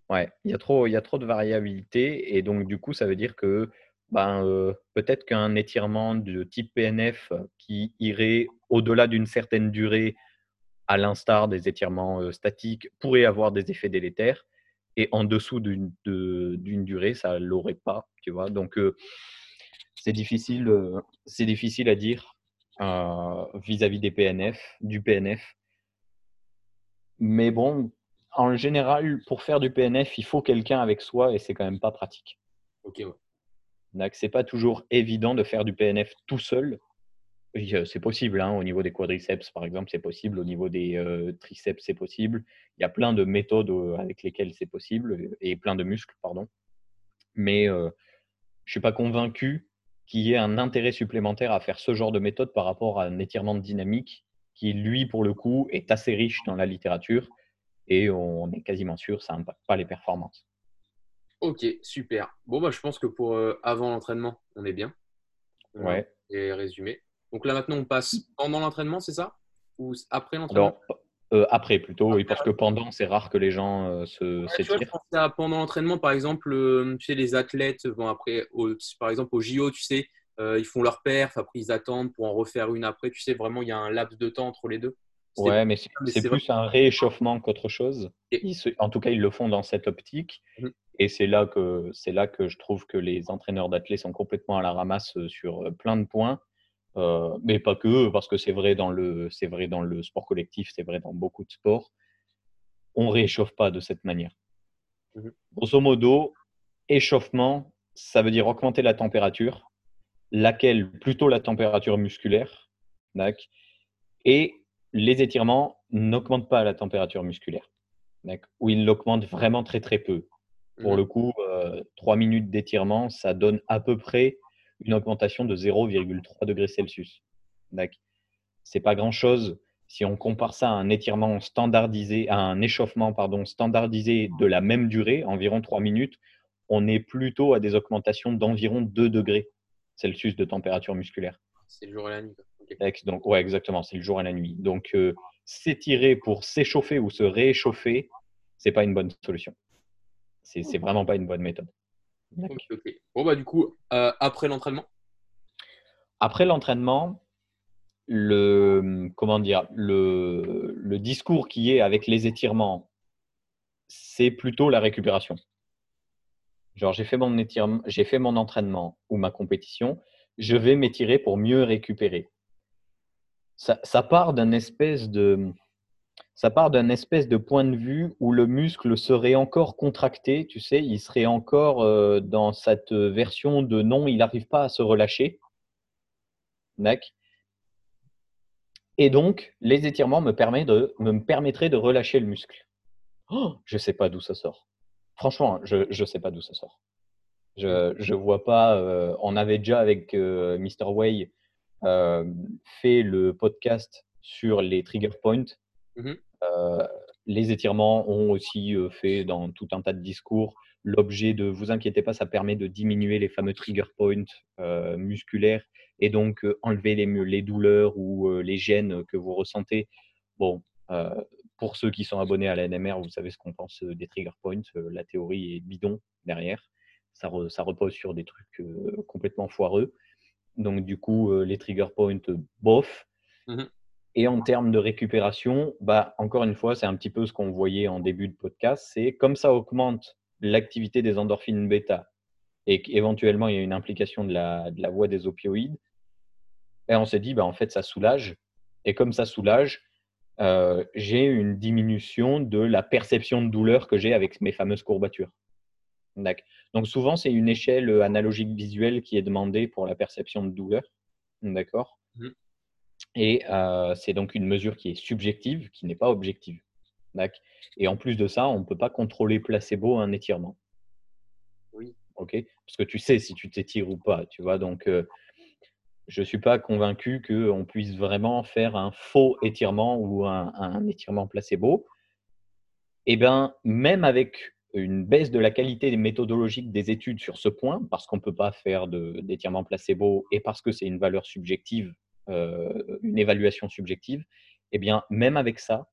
Ouais, il y, a trop, il y a trop de variabilité. Et donc, du coup, ça veut dire que ben, euh, peut-être qu'un étirement de type PNF qui irait au-delà d'une certaine durée à l'instar des étirements euh, statiques, pourrait avoir des effets délétères. Et en dessous d'une durée, ça ne l'aurait pas. Tu vois? Donc, euh, c'est difficile, euh, c'est difficile à dire vis-à-vis des PNF, du PNF. Mais bon, en général, pour faire du PNF, il faut quelqu'un avec soi et c'est quand même pas pratique. Ok, ouais. C'est pas toujours évident de faire du PNF tout seul c'est possible. Hein, au niveau des quadriceps, par exemple, c'est possible. Au niveau des triceps, c'est possible. Il y a plein de méthodes avec lesquelles c'est possible et plein de muscles, pardon. Mais je ne suis pas convaincu qu'il y ait un intérêt supplémentaire à faire ce genre de méthode par rapport à un étirement dynamique qui, lui, pour le coup, est assez riche dans la littérature et on est quasiment sûr que ça n'impacte pas les performances. Ok, super. Bon, bah, je pense que pour avant l'entraînement, on est bien. Ouais. Et résumé. Donc là maintenant, on passe pendant l'entraînement, c'est ça? Ou après l'entraînement? Euh, après plutôt, oui, parce que pendant, c'est rare que les gens euh, se s'étirent. pendant l'entraînement, par exemple, euh, tu sais, les athlètes, bon, après, par exemple, au JO, tu sais, ils font leur perf, après ils attendent pour en refaire une après. Tu sais, vraiment, il y a un laps de temps entre les deux. Ouais, mais c'est plus un rééchauffement qu'autre chose. en tout cas, ils le font dans cette optique. Mmh. Et c'est là, que, là que je trouve que les entraîneurs d'athlètes sont complètement à la ramasse sur plein de points. Euh, mais pas que, parce que c'est vrai, dans le, c'est vrai dans le sport collectif, c'est vrai dans beaucoup de sports. On réchauffe pas de cette manière. Mmh Grosso modo, échauffement, ça veut dire augmenter la température, laquelle plutôt la température musculaire. Et les étirements n'augmentent pas la température musculaire. Ou ils l'augmentent vraiment très très peu. Pour mmh le coup, euh, 3 minutes d'étirement, ça donne à peu près une augmentation de 0,3 degrés Celsius. C'est pas grand chose si on compare ça à un étirement standardisé, à un échauffement pardon, standardisé de la même durée, environ 3 minutes, on est plutôt à des augmentations d'environ 2 degrés Celsius de température musculaire. C'est le jour et la nuit. Donc, ouais, exactement, c'est le jour et la nuit. Donc, euh, s'étirer pour s'échauffer ou se réchauffer, c'est pas une bonne solution. C'est n'est vraiment pas une bonne méthode. Bon, bah, du coup, euh, après l'entraînement? Après l'entraînement, le, comment dire, le, le discours qui est avec les étirements, c'est plutôt la récupération. Genre, j'ai fait mon étirement, j'ai fait mon entraînement ou ma compétition, je vais m'étirer pour mieux récupérer. Ça, ça part d'un espèce de, ça part d'un espèce de point de vue où le muscle serait encore contracté, tu sais, il serait encore euh, dans cette version de non, il n'arrive pas à se relâcher. Et donc, les étirements me, me permettraient de relâcher le muscle. Oh, je ne sais pas d'où ça sort. Franchement, je ne sais pas d'où ça sort. Je ne vois pas. Euh, on avait déjà avec euh, Mr. Way fait le podcast sur les trigger points. Mmh euh, les étirements ont aussi euh, fait dans tout un tas de discours l'objet de vous inquiétez pas, ça permet de diminuer les fameux trigger points euh, musculaires et donc enlever les, douleurs ou les gènes que vous ressentez. Bon, pour ceux qui sont abonnés à la NMR, vous savez ce qu'on pense des trigger points. la théorie est bidon derrière. Ça, ça repose sur des trucs complètement foireux. Donc, du coup, les trigger points, bof. Mmh et en termes de récupération, bah, encore une fois, c'est un petit peu ce qu'on voyait en début de podcast, c'est comme ça augmente l'activité des endorphines bêta et qu'éventuellement il y a une implication de la, de voie des opioïdes, et on s'est dit, bah, en fait, ça soulage. Et comme ça soulage, euh, j'ai une diminution de la perception de douleur que j'ai avec mes fameuses courbatures. Donc souvent, c'est une échelle analogique visuelle qui est demandée pour la perception de douleur. D'accord mmh. Et euh, c'est donc une mesure qui est subjective, qui n'est pas objective. Et en plus de ça, on ne peut pas contrôler placebo un étirement. Oui. Ok? Parce que tu sais si tu t'étires ou pas. Tu vois? Donc, euh, je ne suis pas convaincu qu'on puisse vraiment faire un faux étirement ou un, étirement placebo. Et eh bien, même avec une baisse de la qualité méthodologique des études sur ce point, parce qu'on ne peut pas faire d'étirement placebo et parce que c'est une valeur subjective euh, une évaluation subjective, eh bien, même avec ça,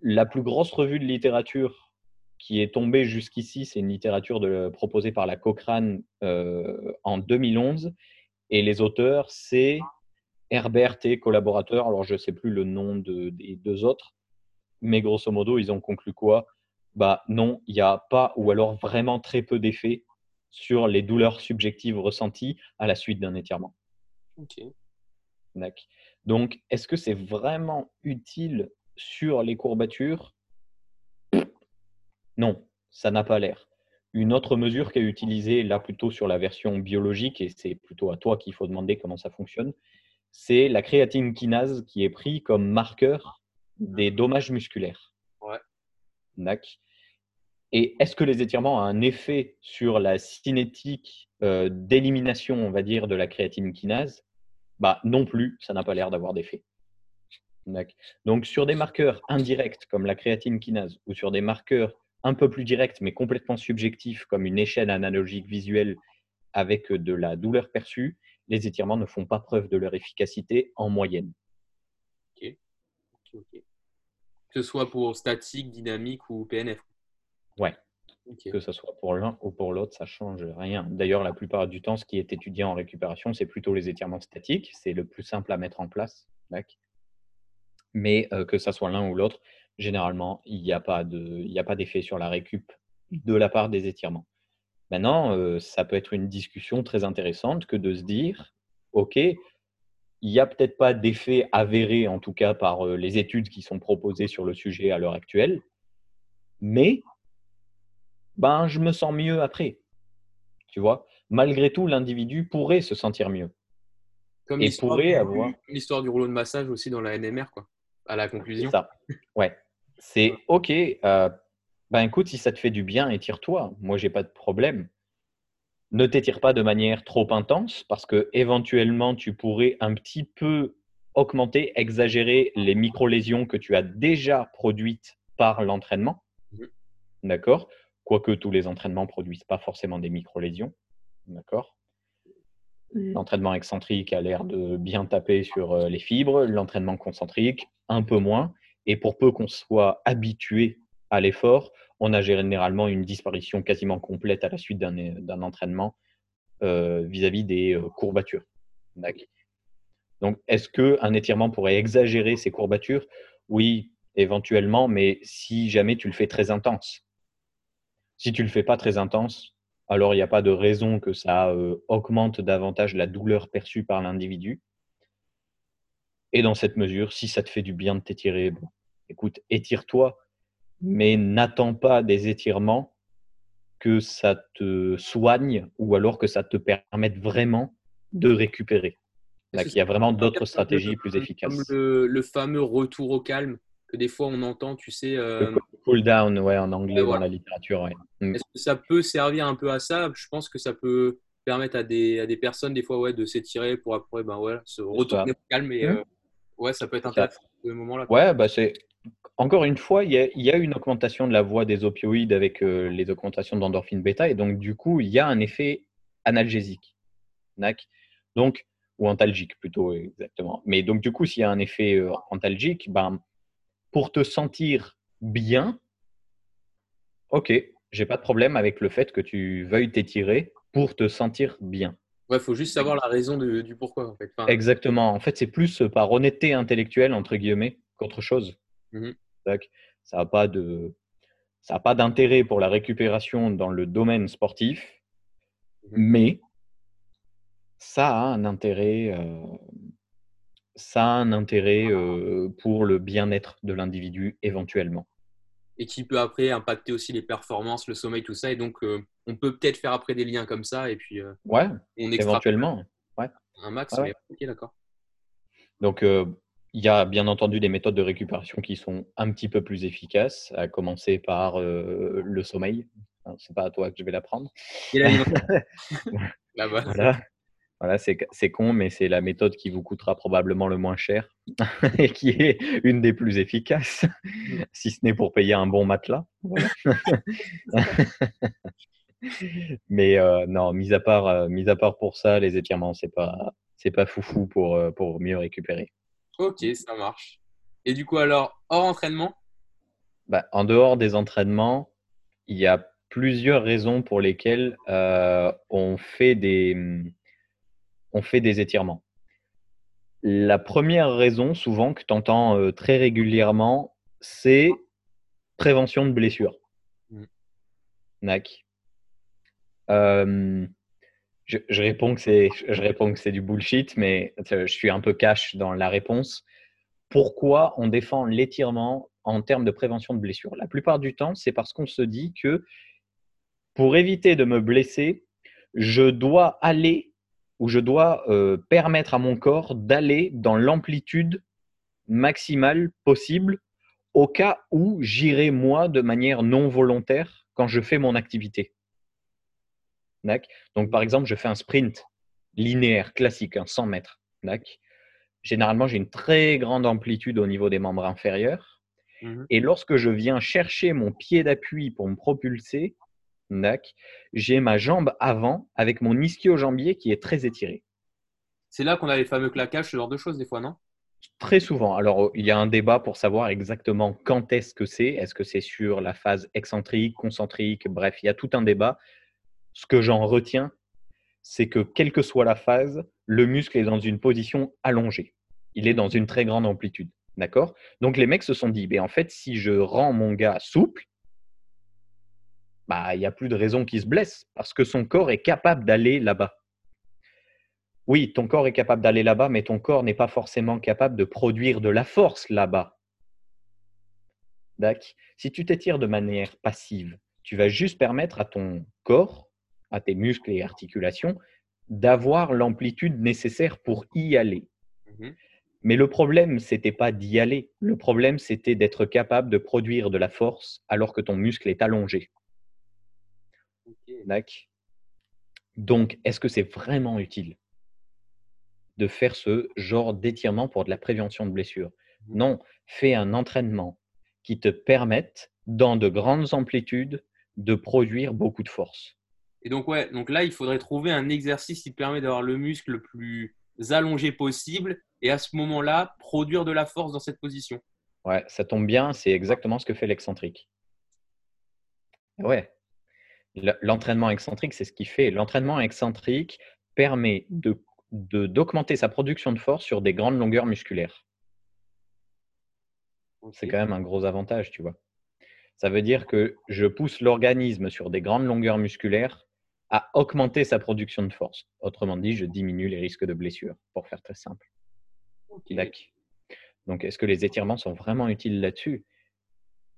la plus grosse revue de littérature qui est tombée jusqu'ici, c'est une littérature proposée par la Cochrane euh, en 2011. Et les auteurs, c'est Herbert et collaborateurs. Alors, je ne sais plus le nom des deux autres, mais grosso modo, ils ont conclu quoi? Bah non, il n'y a pas ou alors vraiment très peu d'effets sur les douleurs subjectives ressenties à la suite d'un étirement. Donc, est-ce que c'est vraiment utile sur les courbatures? Non, ça n'a pas l'air. Une autre mesure qui est utilisée là plutôt sur la version biologique, et c'est plutôt à toi qu'il faut demander comment ça fonctionne, c'est la créatine kinase qui est pris comme marqueur des dommages musculaires. Ouais. Et est-ce que les étirements ont un effet sur la cinétique euh, d'élimination, on va dire, de la créatine kinase? Bah, non plus, ça n'a pas l'air d'avoir d'effet. Donc, sur des marqueurs indirects comme la créatine kinase ou sur des marqueurs un peu plus directs mais complètement subjectifs comme une échelle analogique visuelle avec de la douleur perçue, les étirements ne font pas preuve de leur efficacité en moyenne. Ok. Que ce soit pour statique, dynamique ou PNF. Ouais. Que ce soit pour l'un ou pour l'autre, ça change rien. D'ailleurs, la plupart du temps, ce qui est étudié en récupération, c'est plutôt les étirements statiques. C'est le plus simple à mettre en place. Mais euh, que ce soit l'un ou l'autre, généralement, il n'y a pas d'effet sur la récup de la part des étirements. Maintenant, euh, ça peut être une discussion très intéressante que de se dire, OK, il n'y a peut-être pas d'effet avéré, en tout cas par euh, les études qui sont proposées sur le sujet à l'heure actuelle, mais ben, je me sens mieux après. tu vois, malgré tout, l'individu pourrait se sentir mieux. Comme Et pourrait du- avoir- l'histoire du rouleau de massage aussi dans la NMR, quoi. À la conclusion. C'est ça. Ouais. C'est OK. euh, ben écoute, si ça te fait du bien, étire-toi. Moi, j'ai pas de problème. Ne t'étire pas de manière trop intense parce que éventuellement, tu pourrais un petit peu augmenter, exagérer les micro-lésions que tu as déjà produites par l'entraînement. Mhm. D'accord? Quoique tous les entraînements produisent pas forcément des micro-lésions. D'accord? L'entraînement excentrique a l'air de bien taper sur euh, les fibres, l'entraînement concentrique un peu moins. Et pour peu qu'on soit habitué à l'effort, on a généralement une disparition quasiment complète à la suite d'un d'un entraînement euh, vis-à-vis des euh, courbatures. Donc, est-ce qu'un étirement pourrait exagérer ces courbatures? Oui, éventuellement, mais si jamais tu le fais très intense. Si tu le fais pas très intense, alors il n'y a pas de raison que ça euh, augmente davantage la douleur perçue par l'individu. Et dans cette mesure, si ça te fait du bien de t'étirer, bon, écoute, étire-toi, mais n'attends pas des étirements que ça te soigne ou alors que ça te permette vraiment de récupérer. Là, il y a vraiment d'autres stratégies plus efficaces. Comme le, le fameux retour au calme? Que des fois on entend, tu sais. euh, Le cool down, ouais, en anglais dans la littérature. Ouais. Mm. Est-ce que ça peut servir un peu à ça? Je pense que ça peut permettre à des, à des personnes, des fois, ouais, de s'étirer pour après ben, ouais, se retourner au calme. Et, Mhm. euh, ouais, ça peut être intéressant à ce moment-là. Ouais, bah c'est encore une fois, il y, a, il y a une augmentation de la voie des opioïdes avec euh, les augmentations d'endorphine bêta, et donc du coup, il y a un effet analgésique, Nac. donc ou antalgique plutôt exactement. Mais donc du coup, s'il y a un effet euh, antalgique, ben pour te sentir bien, ok, j'ai pas de problème avec le fait que tu veuilles t'étirer pour te sentir bien. Ouais, faut juste savoir la raison du pourquoi, en fait. Enfin, Exactement. En fait, c'est plus par honnêteté intellectuelle, entre guillemets, qu'autre chose. Tac. Ça n'a pas de, ça a pas d'intérêt pour la récupération dans le domaine sportif, Mhm. mais ça a un intérêt, euh, ça a un intérêt euh, pour le bien-être de l'individu éventuellement. et qui peut après impacter aussi les performances, le sommeil, tout ça. Et donc, euh, on peut peut-être faire après des liens comme ça. Et puis, euh, Ouais, on éventuellement. un max. Ouais, ouais. mais- ok, d'accord. Donc, il y a bien entendu des méthodes de récupération qui sont un petit peu plus efficaces, à commencer par le sommeil. Enfin, C'est pas à toi que je vais l'apprendre. Là-bas. Voilà, voilà c'est con, mais c'est la méthode qui vous coûtera probablement le moins cher et qui est une des plus efficaces, si ce n'est pour payer un bon matelas. Voilà. mais euh, non, mis à part, euh, mis à part pour ça, les étirements, c'est pas, c'est pas foufou pour, euh, pour mieux récupérer. Ok, ça marche. Et du coup, alors, hors entraînement, Bah, en dehors des entraînements, il y a plusieurs raisons pour lesquelles on, fait des, on fait des étirements. La première raison, souvent, que tu entends euh, très régulièrement, c'est prévention de blessures. Mm. Nac. Euh, je, je réponds que c'est, je réponds que c'est du bullshit, mais je suis un peu cash dans la réponse. Pourquoi on défend l'étirement en termes de prévention de blessures? La plupart du temps, c'est parce qu'on se dit que pour éviter de me blesser, je dois aller ou je dois euh, permettre à mon corps d'aller dans l'amplitude maximale possible au cas où j'irai moi de manière non volontaire quand je fais mon activité. Donc par exemple, je fais un sprint linéaire classique, un 100 mètres. Généralement, j'ai une très grande amplitude au niveau des membres inférieurs. Mhm. Et lorsque je viens chercher mon pied d'appui pour me propulser, j'ai ma jambe avant avec mon ischio-jambier qui est très étiré. c'est là qu'on a les fameux claquages, ce genre de choses, des fois, non? Très souvent. Alors, il y a un débat pour savoir exactement quand est-ce que c'est. Est-ce que c'est sur la phase excentrique, concentrique? Bref, il y a tout un débat. Ce que j'en retiens, c'est que quelle que soit la phase, le muscle est dans une position allongée. Il est dans une très grande amplitude. D'accord? Donc, les mecs se sont dit, ben, en fait, si je rends mon gars souple, bah, il n'y a plus de raison qu'il se blesse parce que son corps est capable d'aller là-bas. Oui, ton corps est capable d'aller là-bas, mais ton corps n'est pas forcément capable de produire de la force là-bas. Si tu t'étires de manière passive, tu vas juste permettre à ton corps à tes muscles et articulations d'avoir l'amplitude nécessaire pour y aller. Mhm. Mais le problème, c'était pas d'y aller. Le problème, c'était d'être capable de produire de la force alors que ton muscle est allongé. Donc, est-ce que c'est vraiment utile de faire ce genre d'étirement pour de la prévention de blessures? Mhm. Non, fais un entraînement qui te permette, dans de grandes amplitudes, de produire beaucoup de force. Et donc, ouais, donc là, il faudrait trouver un exercice qui permet d'avoir le muscle le plus allongé possible et à ce moment-là, produire de la force dans cette position. Ouais, ça tombe bien, c'est exactement ce que fait l'excentrique. Ouais, l'entraînement excentrique, c'est ce qu'il fait. L'entraînement excentrique permet de- d'augmenter sa production de force sur des grandes longueurs musculaires. C'est quand même un gros avantage, tu vois. Ça veut dire que je pousse l'organisme sur des grandes longueurs musculaires à augmenter sa production de force. Autrement dit, je diminue les risques de blessure, pour faire très simple. Donc, est-ce que les étirements sont vraiment utiles là-dessus?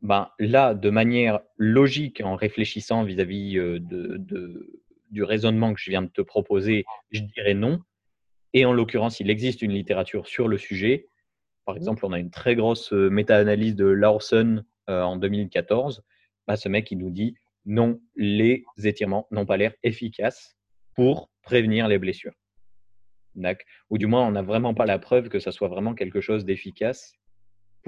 Ben, Là, de manière logique, en réfléchissant vis-à-vis euh, de, de- du raisonnement que je viens de te proposer, je dirais non. Et en l'occurrence, il existe une littérature sur le sujet. Par exemple, on a une très grosse euh, méta-analyse de Lawson euh, en 2014. Ben, ce mec, il nous dit non, les étirements n'ont pas l'air efficaces pour prévenir les blessures. Ou du moins on n'a vraiment pas la preuve que ça soit vraiment quelque chose d'efficace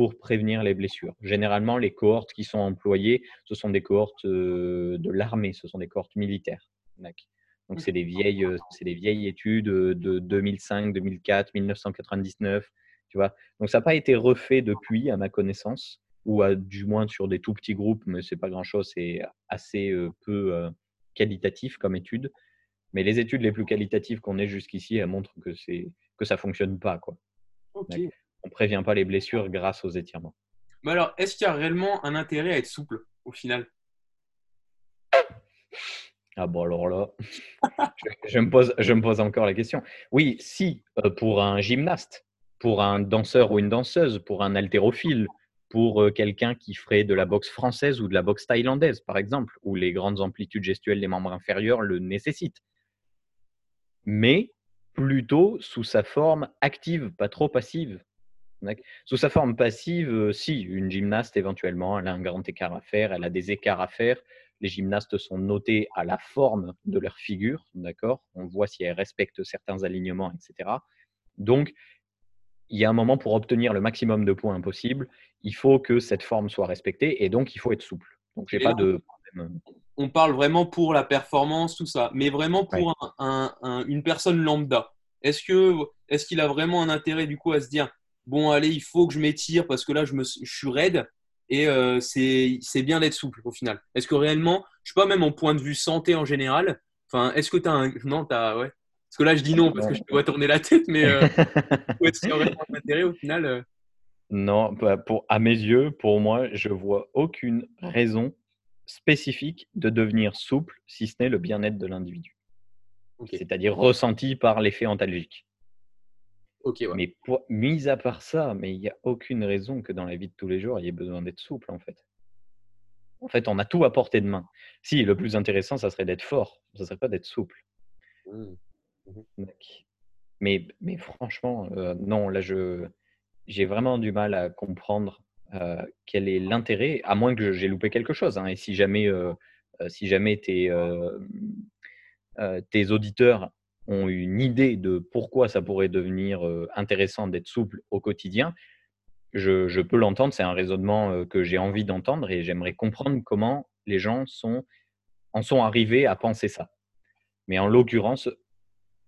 pour prévenir les blessures. Généralement, les cohortes qui sont employées, ce sont des cohortes euh, de l'armée, ce sont des cohortes militaires. Donc, c'est des, vieilles, euh, c'est des vieilles études de 2005, 2004, 1999. Tu vois Donc, ça n'a pas été refait depuis, à ma connaissance, ou à, du moins sur des tout petits groupes, mais c'est pas grand-chose, c'est assez euh, peu qualitatif comme étude. Mais les études les plus qualitatives qu'on ait jusqu'ici, elles montrent que, c'est, que ça ne fonctionne pas. Quoi. On ne prévient pas les blessures grâce aux étirements. Mais alors, est-ce qu'il y a réellement un intérêt à être souple au final? Ah bon, alors là, je, je me pose, je me pose encore la question. Oui, si, euh, pour un gymnaste, pour un danseur ou une danseuse, pour un haltérophile, pour euh, quelqu'un qui ferait de la boxe française ou de la boxe thaïlandaise, par exemple, où les grandes amplitudes gestuelles des membres inférieurs le nécessitent. Mais plutôt sous sa forme active, pas trop passive. Sous sa forme passive, euh, si, une gymnaste éventuellement, elle a un grand écart à faire, elle a des écarts à faire. Les gymnastes sont notés à la forme de leur figure, d'accord? On voit si elles respectent certains alignements, etc. Donc, il y a un moment pour obtenir le maximum de points possible, il faut que cette forme soit respectée et donc il faut être souple. Donc, j'ai pas de problème. On parle vraiment pour la performance, tout ça, mais vraiment pour Ouais. un- un- un- une personne lambda. Est-ce que est-ce qu'il a vraiment un intérêt du coup à se dire bon allez il faut que je m'étire parce que là je me je suis raide. Et euh, c'est bien d'être souple au final. Est-ce que réellement je sais pas même en point de vue santé en général, enfin est-ce que tu as un non t'as ouais. Parce que là je dis non parce que je te vois tourner la tête mais euh, est-ce qu'il y a vraiment un intérêt au final euh. Non, bah, pour, à mes yeux, pour moi, je vois aucune raison spécifique de devenir souple si ce n'est le bien-être de l'individu, c'est-à-dire ressenti par l'effet antalgique. Ouais. Mais pour, mis à part ça, mais il n'y a aucune raison que dans la vie de tous les jours, il y ait besoin d'être souple en fait. En fait, on a tout à portée de main. Si, le plus intéressant, ça serait d'être fort, ça ne serait pas d'être souple. Mmh. Mec. Mais, mais franchement, euh, non, là, je, j'ai vraiment du mal à comprendre euh, quel est l'intérêt, à moins que j'ai loupé quelque chose. hein. et si jamais, euh, si jamais tes, tes auditeurs ont une idée de pourquoi ça pourrait devenir euh, intéressant d'être souple au quotidien, je, peux l'entendre. C'est un raisonnement euh, que j'ai envie d'entendre et j'aimerais comprendre comment les gens en sont arrivés à penser ça. Mais en l'occurrence,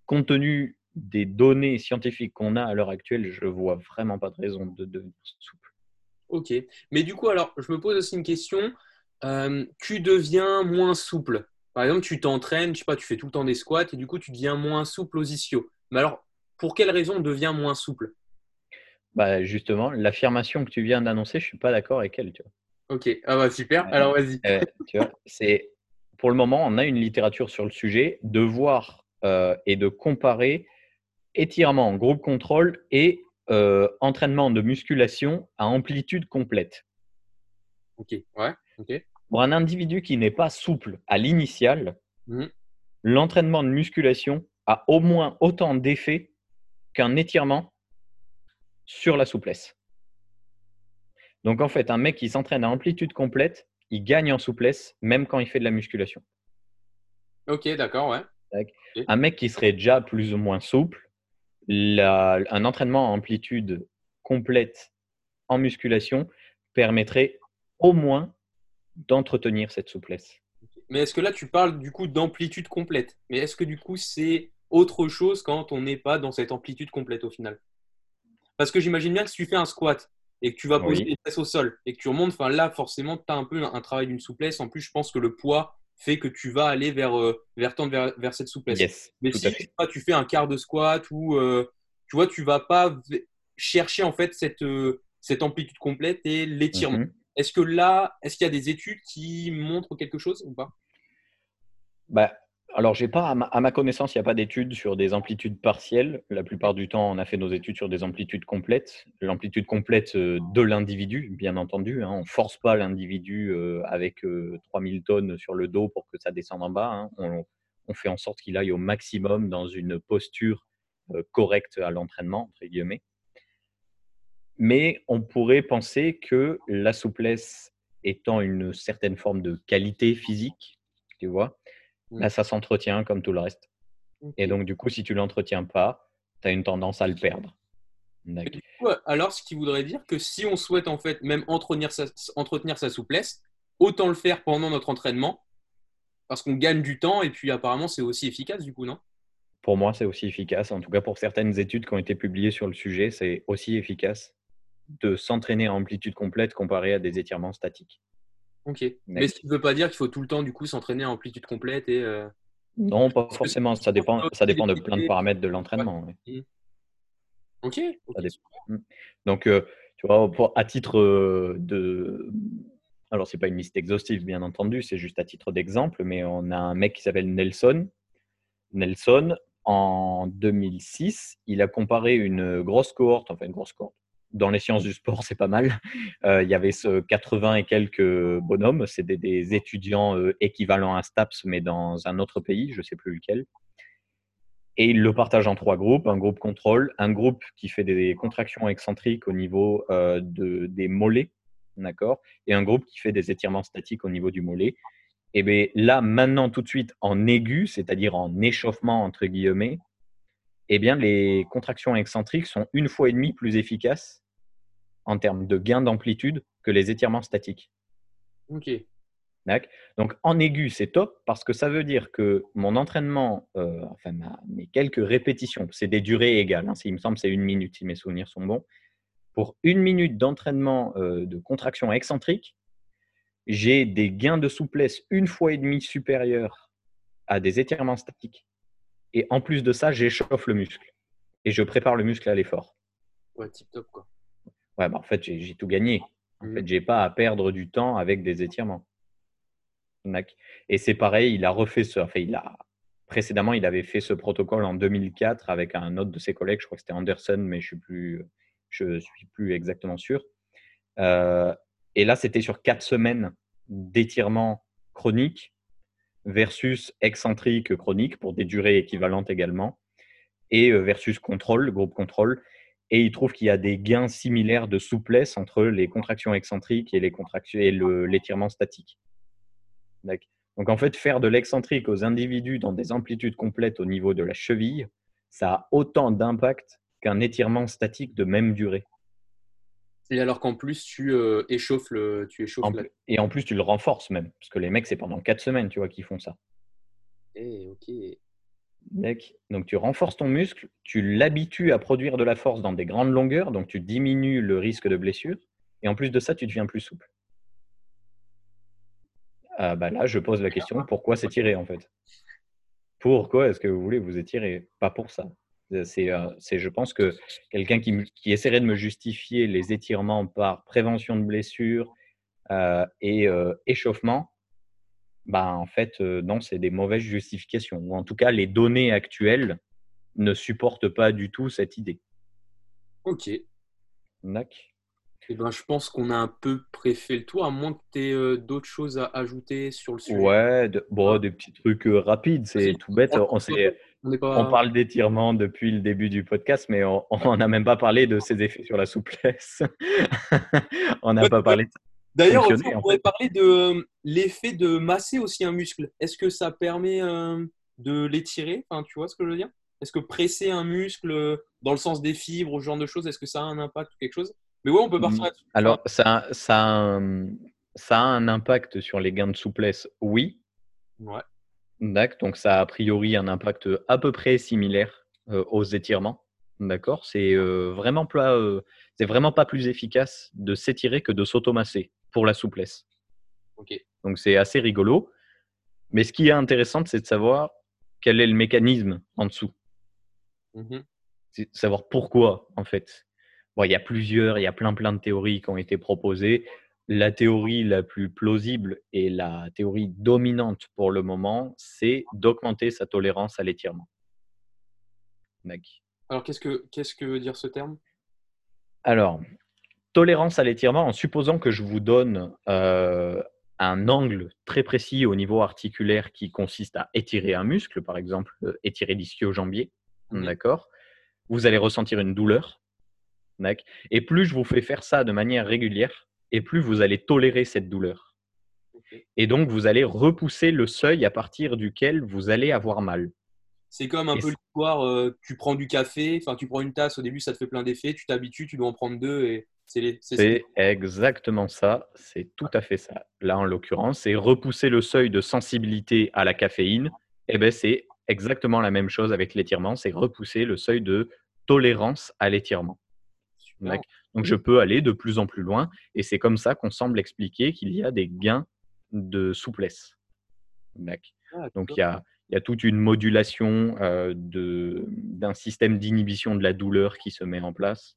compte tenu des données scientifiques qu'on a à l'heure actuelle, je vois vraiment pas de raison de devenir souple. Ok. Mais du coup, alors, je me pose aussi une question. Euh, tu deviens moins souple. Par exemple, tu t'entraînes, je sais pas, tu fais tout le temps des squats et du coup, tu deviens moins souple aux ischios. Mais alors, pour quelle raison on devient moins souple? Bah, justement, l'affirmation que tu viens d'annoncer, je suis pas d'accord avec elle. Tu vois. Ok. Ah bah super. Ouais. Alors, vas-y. Euh, c'est pour le moment, on a une littérature sur le sujet de voir euh, et de comparer étirement, groupe contrôle et euh, entraînement de musculation à amplitude complète. Ok. Ouais. Ok. Pour un individu qui n'est pas souple à l'initial, Mhm. l'entraînement de musculation a au moins autant d'effet qu'un étirement sur la souplesse. Donc en fait, un mec qui s'entraîne à amplitude complète, il gagne en souplesse même quand il fait de la musculation. Ok, d'accord, ouais. Un mec qui serait déjà plus ou moins souple, un entraînement à amplitude complète en musculation permettrait au moins d'entretenir cette souplesse. Mais est-ce que là, tu parles du coup d'amplitude complète? Mais est-ce que du coup, c'est autre chose quand on n'est pas dans cette amplitude complète au final? Parce que j'imagine bien que si tu fais un squat et que tu vas poser les fesses au sol et que tu remontes, enfin là, forcément, tu as un peu un, travail d'une souplesse. En plus, je pense que le poids fait que tu vas aller vers, euh, vers, vers, cette souplesse. Mais si tu fais un quart de squat ou euh, tu vois, tu vas pas chercher en fait cette, euh, cette amplitude complète et l'étirement. Mhm. Est-ce que là, est-ce qu'il y a des études qui montrent quelque chose ou pas? Bah, alors, j'ai pas, à ma, connaissance, il n'y a pas d'études sur des amplitudes partielles. La plupart du temps, on a fait nos études sur des amplitudes complètes. L'amplitude complète euh, de l'individu, bien entendu. Hein. On ne force pas l'individu euh, avec 3000 euh, tonnes sur le dos pour que ça descende en bas. Hein. On, on, fait en sorte qu'il aille au maximum dans une posture correcte à l'entraînement, entre guillemets. Mais on pourrait penser que la souplesse étant une certaine forme de qualité physique, tu vois, là, mmh. ça s'entretient comme tout le reste. Et donc, du coup, si tu ne l'entretiens pas, tu as une tendance à le perdre. alors, ce qui voudrait dire que si on souhaite en fait même entretenir sa, entretenir sa souplesse, autant le faire pendant notre entraînement, parce qu'on gagne du temps et puis apparemment c'est aussi efficace du coup, non? Pour moi, c'est aussi efficace. En tout cas, pour certaines études qui ont été publiées sur le sujet, c'est aussi efficace de s'entraîner à amplitude complète comparé à des étirements statiques. Ok. Mais ce qui ne veut pas dire qu'il faut tout le temps du coup s'entraîner à amplitude complète et. Euh, non, pas forcément. Ça dépend, ça dépend de plein de paramètres de l'entraînement. Mmh. Ok. Mmh. Donc, euh, tu vois, à titre euh, de. Alors, ce n'est pas une liste exhaustive, bien entendu, c'est juste à titre d'exemple, mais on a un mec qui s'appelle Nelson. Nelson, en 2006, il a comparé une grosse cohorte, enfin une grosse cohorte, dans les sciences du sport, c'est pas mal. Euh, il y avait ce 80 et quelques bonhommes, c'est des, étudiants euh, équivalents à STAPS, mais dans un autre pays, je ne sais plus lequel. Et il le partage en trois groupes un groupe contrôle, un groupe qui fait des contractions excentriques au niveau euh, de, des mollets, d'accord, et un groupe qui fait des étirements statiques au niveau du mollet. Et bien là, maintenant, tout de suite, en aigu, c'est-à-dire en échauffement entre guillemets, eh bien, les contractions excentriques sont une fois et demie plus efficaces en termes de gain d'amplitude que les étirements statiques. Ok. Donc en aigu, c'est top parce que ça veut dire que mon entraînement, euh, enfin mes quelques répétitions, c'est des durées égales. Hein, il me semble c'est une minute si mes souvenirs sont bons. Pour une minute d'entraînement euh, de contraction excentrique, j'ai des gains de souplesse une fois et demie supérieurs à des étirements statiques. Et en plus de ça, j'échauffe le muscle et je prépare le muscle à l'effort. Ouais, tip top quoi. Ouais, bah, en fait, j'ai tout gagné. En fait, mmh. j'ai pas à perdre du temps avec des étirements. Et c'est pareil, il a refait ce. Enfin, il a précédemment, il avait fait ce protocole en 2004 avec un autre de ses collègues. Je crois que c'était Anderson, mais je suis plus, je suis plus exactement sûr. Euh, et là, c'était sur quatre semaines d'étirement chronique versus excentrique chronique pour des durées équivalentes également, et euh, versus contrôle, groupe contrôle et il trouve qu'il y a des gains similaires de souplesse entre les contractions excentriques et les contractions et l'étirement statique. Donc en fait, faire de l'excentrique aux individus dans des amplitudes complètes au niveau de la cheville, ça a autant d'impact qu'un étirement statique de même durée. Et alors qu'en plus, tu euh, échauffes le. Tu échauffes Et en plus, tu le renforces même. Parce que les mecs, c'est pendant 4 semaines, tu vois, qu'ils font ça. Eh, ok. Donc tu renforces ton muscle, tu l'habitues à produire de la force dans des grandes longueurs, donc tu diminues le risque de blessure, et en plus de ça, tu deviens plus souple. Ah, bah là, je pose la question, pourquoi s'étirer en fait? Pourquoi est-ce que vous voulez vous étirer? Pas pour ça. C'est, euh, je pense que quelqu'un qui, qui, essaierait de me justifier les étirements par prévention de blessures euh, et euh, échauffement, bah, en fait, euh, non, c'est des mauvaises justifications. Ou en tout cas, les données actuelles ne supportent pas du tout cette idée. Ok. D'accord. Eh ben, je pense qu'on a un peu préfet le tour, à moins que tu aies d'autres choses à ajouter sur le sujet. Ouais, bon, des petits trucs rapides, c'est tout bête. On, on, parle d'étirement depuis le début du podcast, mais on n'a même pas parlé de ses effets sur la souplesse. on n'a pas parlé de D'ailleurs, on pourrait parler de l'effet de masser aussi un muscle. Est-ce que ça permet de l'étirer? Enfin, Tu vois ce que je veux dire? Est-ce que presser un muscle dans le sens des fibres, ce genre de choses, est-ce que ça a un impact ou quelque chose? Mais ouais, on peut partir mmh. là-dessus. Alors, ça, ça, a un, ça a un impact sur les gains de souplesse, oui. Ouais. D'accord, donc ça a a priori un impact à peu près similaire aux étirements. D'accord, c'est vraiment, c'est vraiment pas plus efficace de s'étirer que de s'automasser pour la souplesse. Donc c'est assez rigolo. Mais ce qui est intéressant, c'est de savoir quel est le mécanisme en dessous. Mmh c'est de savoir pourquoi, en fait. Bon, il y a plusieurs, il y a plein plein de théories qui ont été proposées. La théorie la plus plausible et la théorie dominante pour le moment, c'est d'augmenter sa tolérance à l'étirement. Alors, qu'est-ce que, qu'est-ce que veut dire ce terme? Alors, tolérance à l'étirement, en supposant que je vous donne euh, un angle très précis au niveau articulaire qui consiste à étirer un muscle, par exemple euh, étirer l'ischio-jambier, mmh d'accord? Vous allez ressentir une douleur, et plus je vous fais faire ça de manière régulière, et plus vous allez tolérer cette douleur. Et donc, vous allez repousser le seuil à partir duquel vous allez avoir mal. C'est comme un peu l'histoire, euh, tu prends du café, enfin tu prends une tasse, au début ça te fait plein d'effets, tu t'habitues, tu dois en prendre deux et c'est exactement ça, c'est tout à fait ça. Là en l'occurrence, c'est repousser le seuil de sensibilité à la caféine. Et eh ben c'est exactement la même chose avec l'étirement, c'est repousser le seuil de tolérance à l'étirement. Donc je peux aller de plus en plus loin et c'est comme ça qu'on semble expliquer qu'il y a des gains de souplesse. Ah, Donc il y a il y a toute une modulation euh, d'un système d'inhibition de la douleur qui se met en place.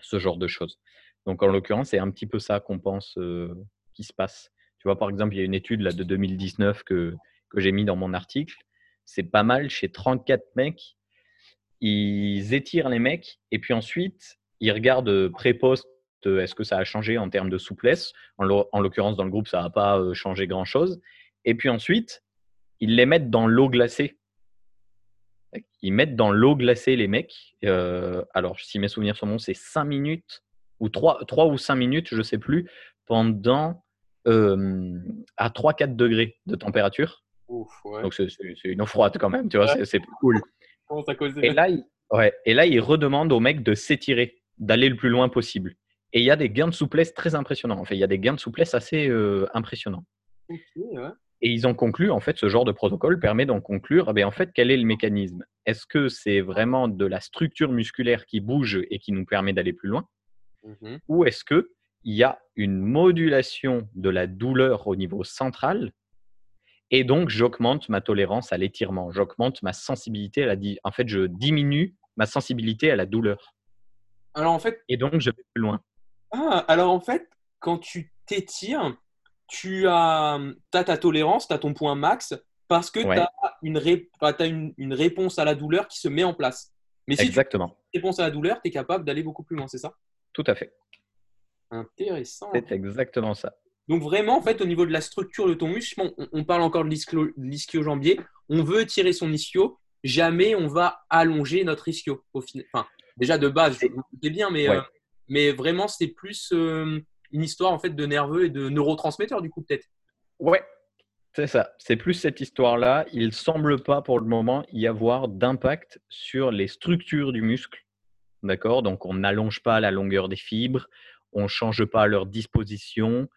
Ce genre de choses. Donc, en l'occurrence, c'est un petit peu ça qu'on pense qui se passe. Tu vois, par exemple, il y a une étude là, de 2019 que, que j'ai mis dans mon article. C'est pas mal chez 34 mecs. Ils étirent les mecs et puis ensuite, ils regardent pré-post est-ce que ça a changé en termes de souplesse? En l'occurrence, dans le groupe, ça n'a pas changé grand-chose. Et puis ensuite, ils les mettent dans l'eau glacée. Ils mettent dans l'eau glacée les mecs. Euh, alors, si mes souvenirs sont bons, c'est 5 minutes ou 3, 3 ou 5 minutes, je ne sais plus, pendant euh, à 3-4 degrés de température. Donc, c'est une eau froide quand même, tu vois, c'est cool. Et là, il, ouais, et là, ils redemandent aux mecs de s'étirer, d'aller le plus loin possible. Et il y a des gains de souplesse très impressionnants. En fait, il y a des gains de souplesse assez euh, impressionnants. ouais. Et ils ont conclu, en fait, ce genre de protocole permet d'en conclure, eh en fait, quel est le mécanisme? Est-ce que c'est vraiment de la structure musculaire qui bouge et qui nous permet d'aller plus loin? Mmh Ou est-ce qu'il y a une modulation de la douleur au niveau central et donc j'augmente ma tolérance à l'étirement, j'augmente ma sensibilité à la... En fait, je diminue ma sensibilité à la douleur. Alors en fait... Et donc, je vais plus loin. Ah, alors en fait, quand tu t'étires, tu as, ta tolérance, tu as ton point max parce que tu as, une, une, réponse à la douleur qui se met en place. Mais si Exactement. tu as une réponse à la douleur, tu es capable d'aller beaucoup plus loin, c'est ça? Tout à fait. Intéressant. C'est exactement ça. Donc vraiment, en fait, au niveau de la structure de ton muscle, on, parle encore de l'ischio-jambier, on veut tirer son ischio, jamais on va allonger notre ischio. Au final. Enfin, déjà de base, c'est bien, mais, euh, mais vraiment, c'est plus... Euh, une histoire en fait de nerveux et de neurotransmetteurs du coup peut-être. Ouais, c'est ça. C'est plus cette histoire-là. Il semble pas pour le moment y avoir d'impact sur les structures du muscle. D'accord? Donc on n'allonge pas la longueur des fibres, on change pas leur disposition,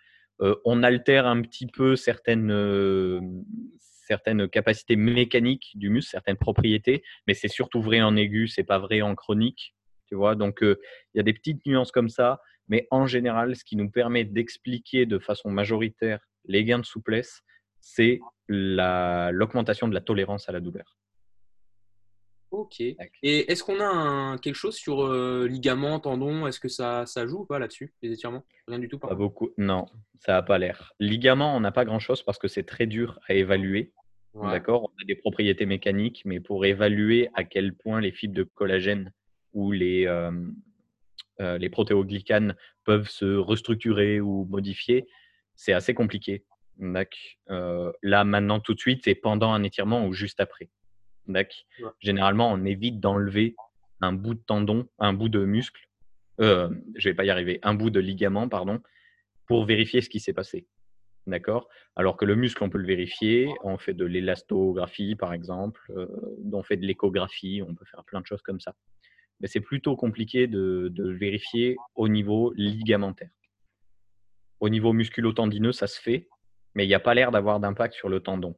euh, on altère un petit peu certaines, euh, certaines capacités mécaniques du muscle, certaines propriétés, mais c'est surtout vrai en aigu, c'est pas vrai en chronique. Tu vois? Donc euh, il y a des petites nuances comme ça. Mais en général, ce qui nous permet d'expliquer de façon majoritaire les gains de souplesse, c'est l'augmentation de la tolérance à la douleur. Ok. Et est-ce qu'on a quelque chose sur euh, ligament, tendon? Est-ce que ça, ça, joue ou pas là-dessus, les étirements? Rien du tout Pas beaucoup. Non, ça n'a pas l'air. Ligament, on n'a pas grand-chose parce que c'est très dur à évaluer. D'accord? On a des propriétés mécaniques, mais pour évaluer à quel point les fibres de collagène ou les, euh, euh, les protéoglycanes peuvent se restructurer ou modifier, c'est assez compliqué. Euh, là, maintenant, tout de suite, c'est pendant un étirement ou juste après. Généralement, on évite d'enlever un bout de tendon, un bout de muscle, euh, je vais pas y arriver, un bout de ligament, pardon, pour vérifier ce qui s'est passé. D'accord? Alors que le muscle, on peut le vérifier. On fait de l'élastographie, par exemple. Euh, on fait de l'échographie. On peut faire plein de choses comme ça. Mais c'est plutôt compliqué de, vérifier au niveau ligamentaire. Au niveau musculo-tendineux, ça se fait, mais il n'y a pas l'air d'avoir d'impact sur le tendon.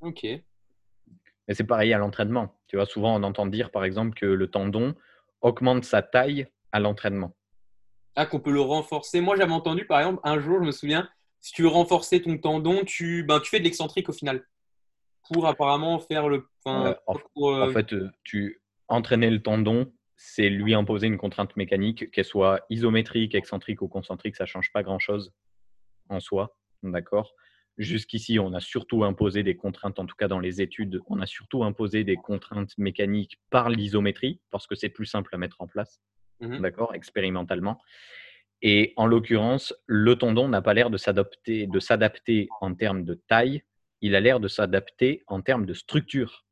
Ok. Mais c'est pareil à l'entraînement. Tu vois, souvent on entend dire, par exemple, que le tendon augmente sa taille à l'entraînement. Ah, qu'on peut le renforcer. Moi, j'avais entendu, par exemple, un jour, je me souviens, si tu veux renforcer ton tendon, tu, ben, tu fais de l'excentrique au final. Pour apparemment faire le. en, euh, fait, euh, tu entraîner le tendon, c'est lui imposer une contrainte mécanique, qu'elle soit isométrique, excentrique ou concentrique, ça ne change pas grand-chose en soi. D'accord? Jusqu'ici, on a surtout imposé des contraintes, en tout cas dans les études, on a surtout imposé des contraintes mécaniques par l'isométrie, parce que c'est plus simple à mettre en place, mmh d'accord, expérimentalement. Et en l'occurrence, le tendon n'a pas l'air de s'adapter, de s'adapter en termes de taille, il a l'air de s'adapter en termes de structure.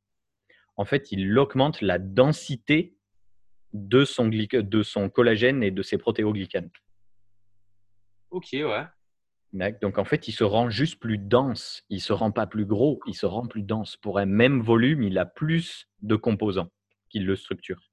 En fait, il augmente la densité de son, de son collagène et de ses protéoglycanes. Ok, ouais. Donc en fait, il se rend juste plus dense. Il se rend pas plus gros, il se rend plus dense. Pour un même volume, il a plus de composants qui le structurent.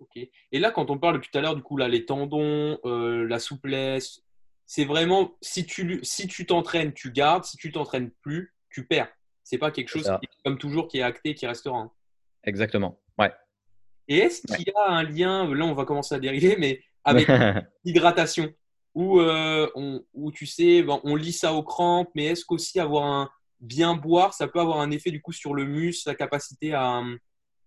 Ok. Et là, quand on parle depuis tout à l'heure, du coup, là, les tendons, euh, la souplesse, c'est vraiment si tu si tu t'entraînes, tu gardes. Si tu t'entraînes plus, tu perds. C'est pas quelque chose qui, comme toujours qui est acté, qui restera. Hein. Exactement. Ouais. Et est-ce qu'il y a un lien Là, on va commencer à dériver, mais avec l'hydratation? Où, euh, on, tu sais, on lit ça aux crampes, mais est-ce qu'aussi avoir un bien boire, ça peut avoir un effet du coup sur le muscle, la capacité à,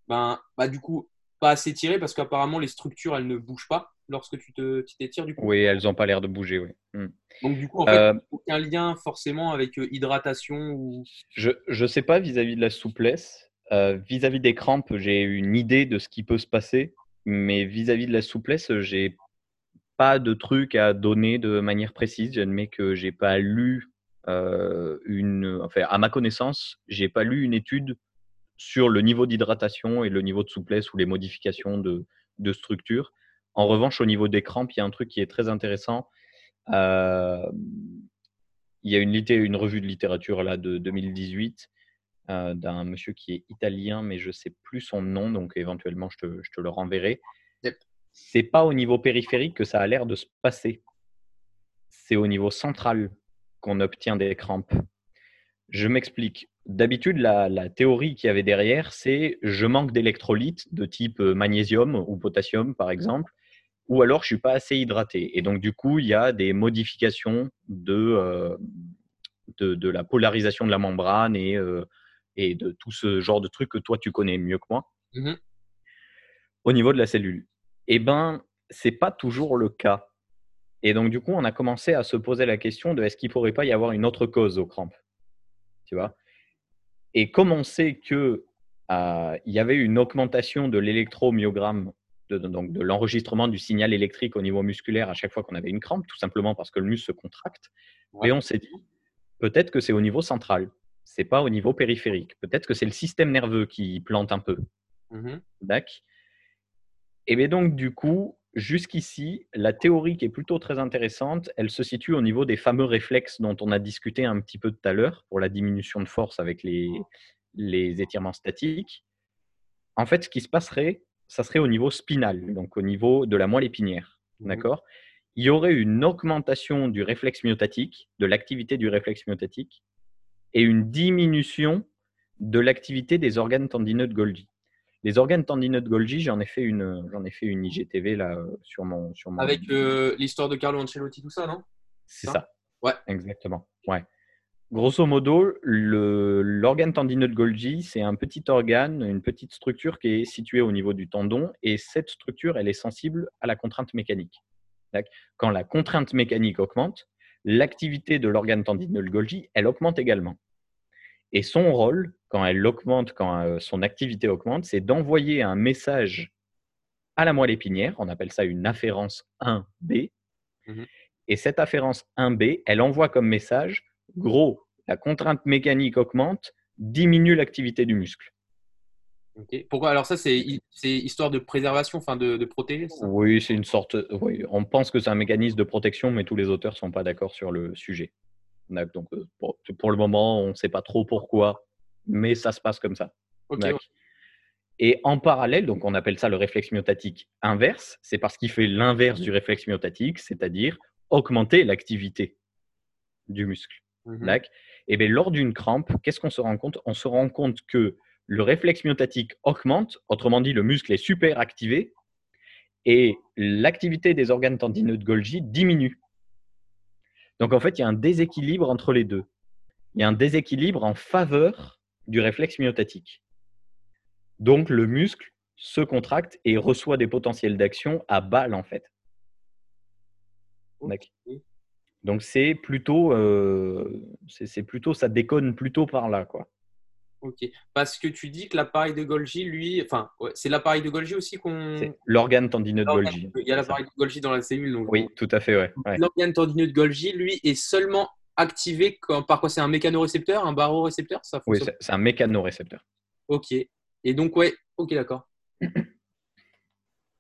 ben, bah, du coup, pas s'étirer parce qu'apparemment les structures elles ne bougent pas lorsque tu t'étires du coup. Oui, elles n'ont pas l'air de bouger, oui. Hmm. Donc du coup, en fait, euh, aucun lien forcément avec euh, hydratation ou. Je ne sais pas vis-à-vis de la souplesse. Vis-à-vis des crampes, j'ai une idée de ce qui peut se passer, mais vis-à-vis -vis de la souplesse, j'ai pas de trucs à donner de manière précise. J'admets que j'ai pas lu euh, une, enfin, à ma connaissance, j'ai pas lu une étude sur le niveau d'hydratation et le niveau de souplesse ou les modifications de, de structure. En revanche, au niveau des crampes, il y a un truc qui est très intéressant. Euh, il y a une, une, revue de littérature là de 2018 euh, d'un monsieur qui est italien, mais je sais plus son nom, donc éventuellement je te, je te le renverrai c'est pas au niveau périphérique que ça a l'air de se passer. C'est au niveau central qu'on obtient des crampes. Je m'explique. D'habitude, la, théorie qu'il y avait derrière, c'est je manque d'électrolytes de type euh, magnésium ou potassium, par exemple, ou alors je suis pas assez hydraté. Et donc, du coup, il y a des modifications de, euh, de, la polarisation de la membrane et, euh, et de tout ce genre de trucs que toi, tu connais mieux que moi. Mmh au niveau de la cellule. Eh bien, ce n'est pas toujours le cas. Et donc, du coup, on a commencé à se poser la question de est-ce qu'il ne pourrait pas y avoir une autre cause aux crampes? Tu vois? Et comme on sait qu'il euh, y avait une augmentation de l'électromyogramme, de, donc de l'enregistrement du signal électrique au niveau musculaire à chaque fois qu'on avait une crampe, tout simplement parce que le muscle se contracte, et on s'est dit peut-être que c'est au niveau central, c'est pas au niveau périphérique. Peut-être que c'est le système nerveux qui plante un peu. Mmh D'accord et bien donc, du coup, jusqu'ici, la théorie qui est plutôt très intéressante, elle se situe au niveau des fameux réflexes dont on a discuté un petit peu tout à l'heure pour la diminution de force avec les, les étirements statiques. En fait, ce qui se passerait, ça serait au niveau spinal, donc au niveau de la moelle épinière. Mmh D'accord? Il y aurait une augmentation du réflexe myotatique, de l'activité du réflexe myotatique, et une diminution de l'activité des organes tendineux de Golgi. Les organes tendineux de Golgi, j'en ai fait une, j'en ai fait une IGTV là sur mon, sur mon... Avec euh, l'histoire de Carlo Ancelotti, tout ça, non? C'est ça. Ouais. Exactement. Ouais. Grosso modo, l'organe tendineux de Golgi, c'est un petit organe, une petite structure qui est située au niveau du tendon, et cette structure, elle est sensible à la contrainte mécanique. Quand la contrainte mécanique augmente, l'activité de l'organe tendineux de Golgi, elle augmente également. Et son rôle, quand elle augmente, quand euh, son activité augmente, c'est d'envoyer un message à la moelle épinière. On appelle ça une afférence 1B. Mhm. Et cette afférence 1B, elle envoie comme message, gros, la contrainte mécanique augmente, diminue l'activité du muscle. Pourquoi? Alors ça, c'est hi- c'est histoire de préservation, enfin de, de protéger ça? Oui, c'est une sorte. Oui, on pense que c'est un mécanisme de protection, mais tous les auteurs ne sont pas d'accord sur le sujet. Donc, euh, pour, pour le moment, on ne sait pas trop pourquoi, mais ça se passe comme ça. Et en parallèle, donc on appelle ça le réflexe myotatique inverse, c'est parce qu'il fait l'inverse du réflexe myotatique, c'est-à-dire augmenter l'activité du muscle. D'accord Et bien, lors d'une crampe, qu'est-ce qu'on se rend compte? On se rend compte que le réflexe myotatique augmente, autrement dit, le muscle est super activé, et l'activité des organes tendineux de Golgi diminue. Donc en fait, il y a un déséquilibre entre les deux. Il y a un déséquilibre en faveur du réflexe myotatique. Donc le muscle se contracte et reçoit des potentiels d'action à balle en fait. Donc c'est plutôt, euh, c'est plutôt, ça déconne plutôt par là quoi. Ok. Parce que tu dis que l'appareil de Golgi, lui, enfin, ouais, c'est l'appareil de Golgi aussi qu'on. C'est l'organe tendineux de Golgi. Il y a l'appareil de Golgi dans la cellule. Donc Oui, tout à fait, ouais. ouais. L'organe tendineux de Golgi, lui, est seulement activé quand- par quoi C'est un mécanorécepteur, un barorécepteur Ça Oui, c'est un mécanorécepteur. Ok. Et donc, ouais, ok, d'accord.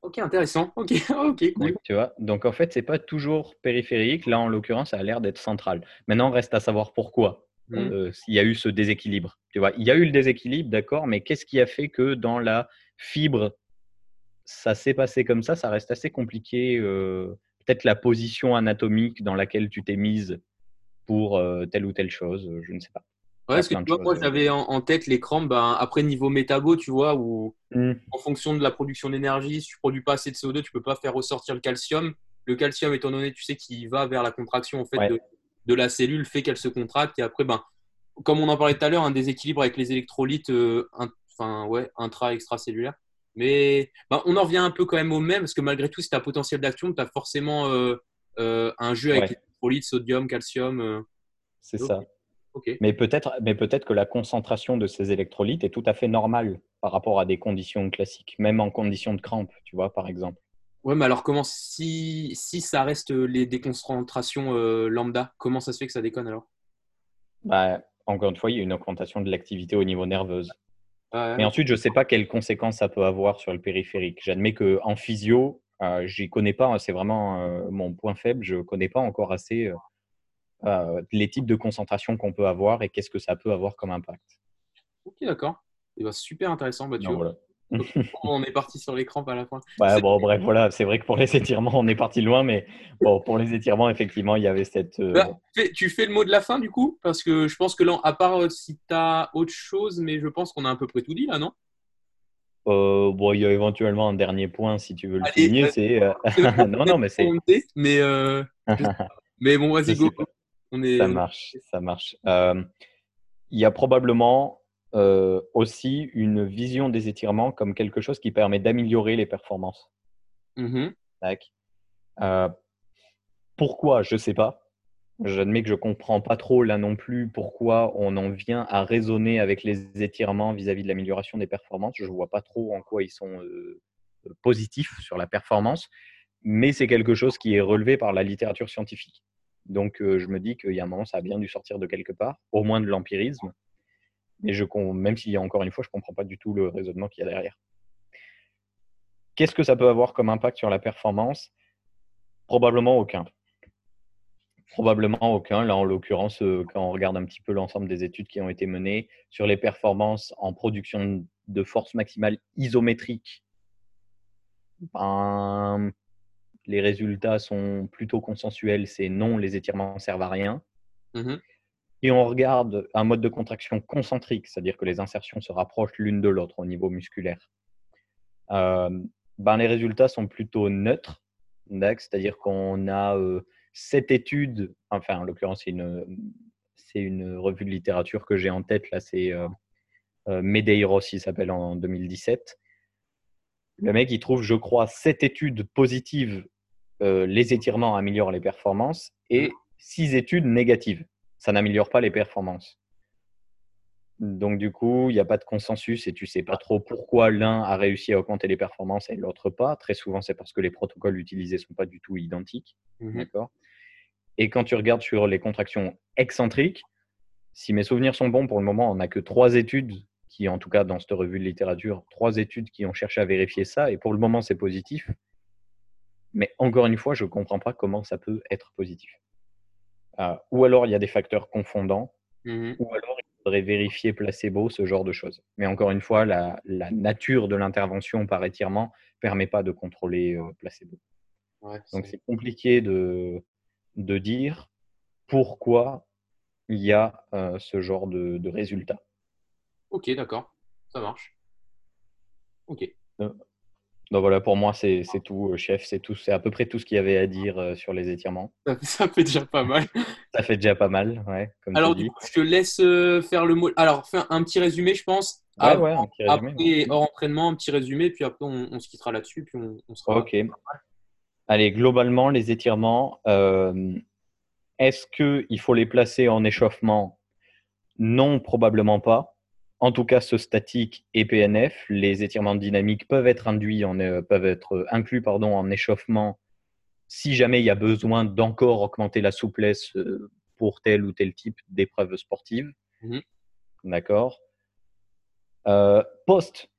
Ok, intéressant. Ok, ok, cool. Tu vois Donc en fait, c'est pas toujours périphérique. Là, en l'occurrence, ça a l'air d'être central. Maintenant, reste à savoir pourquoi Mhm. euh, s'il y a eu ce déséquilibre. Tu vois, il y a eu le déséquilibre, d'accord, mais qu'est-ce qui a fait que dans la fibre, ça s'est passé comme ça? Ça reste assez compliqué. euh, Peut-être la position anatomique dans laquelle tu t'es mise pour euh, telle ou telle chose, je ne sais pas. Ouais, parce que tu vois, moi, j'avais en, en tête les crampes, ben, après niveau métabo, tu vois, où Hmm. en fonction de la production d'énergie, si tu produis pas assez de CO2, tu peux pas faire ressortir le calcium. Le calcium, étant donné, tu sais, qu'il va vers la contraction en fait, Ouais. de, de la cellule, fait qu'elle se contracte. Et après, ben, comme on en parlait tout à l'heure, un déséquilibre avec les électrolytes euh, enfin, ouais, intra-extracellulaires. Mais ben, on en revient un peu quand même au même, parce que malgré tout, si tu as potentiel d'action, tu as forcément euh, euh, un jeu avec Ouais. les électrolytes, sodium, calcium. C'est ça. Mais peut-être, peut-être que la concentration de ces électrolytes est tout à fait normale par rapport à des conditions classiques, même en conditions de crampe, tu vois, par exemple. Ouais, mais alors comment si, si ça reste les déconcentrations euh, lambda, comment ça se fait que ça déconne alors? Bah, encore une fois, il y a une augmentation de l'activité au niveau nerveuse. Ouais, Mais ensuite, je ne sais pas quelles conséquences ça peut avoir sur le périphérique. J'admets qu'en physio, euh, j'y connais pas, c'est vraiment euh, mon point faible, je ne connais pas encore assez euh, les types de concentration qu'on peut avoir et qu'est-ce que ça peut avoir comme impact. Ok, d'accord. Et ben, super intéressant. Donc, vois, voilà. on est parti sur crampes à la fin. Ouais, C'est- bon, bref, voilà, c'est vrai que pour les étirements, on est parti loin, mais bon, pour les étirements, effectivement, il y avait cette. euh, Bah, tu fais le mot de la fin du coup? Parce que je pense que là, à part euh, si tu as autre chose, mais je pense qu'on a à peu près tout dit là, non? Euh, bon, il y a éventuellement un dernier point, si tu veux le Allez, c'est. non, non, mais c'est. Mais, bon, vas-y, go. pas. On est... Ça marche, ça marche. Euh, il y a probablement euh, aussi une vision des étirements comme quelque chose qui permet d'améliorer les performances. Tac. Euh, pourquoi? Je ne sais pas. J'admets que je ne comprends pas trop là non plus pourquoi on en vient à raisonner avec les étirements vis-à-vis de l'amélioration des performances. Je ne vois pas trop en quoi ils sont euh, positifs sur la performance, mais c'est quelque chose qui est relevé par la littérature scientifique. Donc je me dis qu'il y a un moment, ça a bien dû sortir de quelque part, au moins de l'empirisme. Mais je, même s'il y a encore une fois, je ne comprends pas du tout le raisonnement qu'il y a derrière. Qu'est-ce que ça peut avoir comme impact sur la performance? Probablement aucun. Probablement aucun. Là, en l'occurrence, quand on regarde un petit peu l'ensemble des études qui ont été menées sur les performances en production de force maximale isométrique, ben, les résultats sont plutôt consensuels. C'est non, les étirements servent à rien. Mhm. Et on regarde un mode de contraction concentrique, c'est-à-dire que les insertions se rapprochent l'une de l'autre au niveau musculaire. Euh, ben, les résultats sont plutôt neutres, c'est-à-dire qu'on a euh, sept études, enfin en l'occurrence c'est une, une revue de littérature que j'ai en tête, là c'est euh, Medeiros, il s'appelle en 2017. Le mec il trouve, je crois, sept études positives, euh, les étirements améliorent les performances, et six études négatives, ça n'améliore pas les performances. Donc, du coup, il n'y a pas de consensus et tu ne sais pas trop pourquoi l'un a réussi à augmenter les performances et l'autre pas. Très souvent, c'est parce que les protocoles utilisés ne sont pas du tout identiques. Mhm. D'accord? Et quand tu regardes sur les contractions excentriques, si mes souvenirs sont bons, pour le moment, on n'a que trois études qui, en tout cas dans cette revue de littérature, trois études qui ont cherché à vérifier ça. Et pour le moment, c'est positif. Mais encore une fois, je ne comprends pas comment ça peut être positif. Euh, ou alors, il y a des facteurs confondants, Mhm. ou alors il faudrait vérifier placebo, ce genre de choses. Mais encore une fois, la, la nature de l'intervention par étirement ne permet pas de contrôler euh, placebo. Ouais, Donc c'est- c'est compliqué de, de dire pourquoi il y a euh, ce genre de, de résultat. Ok, d'accord. Ça marche. Ok. Donc voilà, pour moi, c'est c'est tout, euh, chef. C'est tout, c'est à peu près tout ce qu'il y avait à dire euh, sur les étirements. Ça, fait déjà pas mal. Ça fait déjà pas mal, ouais, comme Alors, du coup, je te laisse euh, faire le mot. Alors, fais un, petit résumé, je pense. Ouais, ouais, un petit résumé. Après, hors entraînement, un petit résumé, puis après, on, on se quittera là-dessus, puis on, on sera. Ok. Allez, globalement, les étirements, euh, est-ce qu'il faut les placer en échauffement? Non, probablement pas. En tout cas, ce statique et PNF, les étirements dynamiques peuvent être induits, en, euh, peuvent être inclus pardon, en échauffement si jamais il y a besoin d'encore augmenter la souplesse euh, pour tel ou tel type d'épreuve sportive. Mhm. D'accord? Euh, post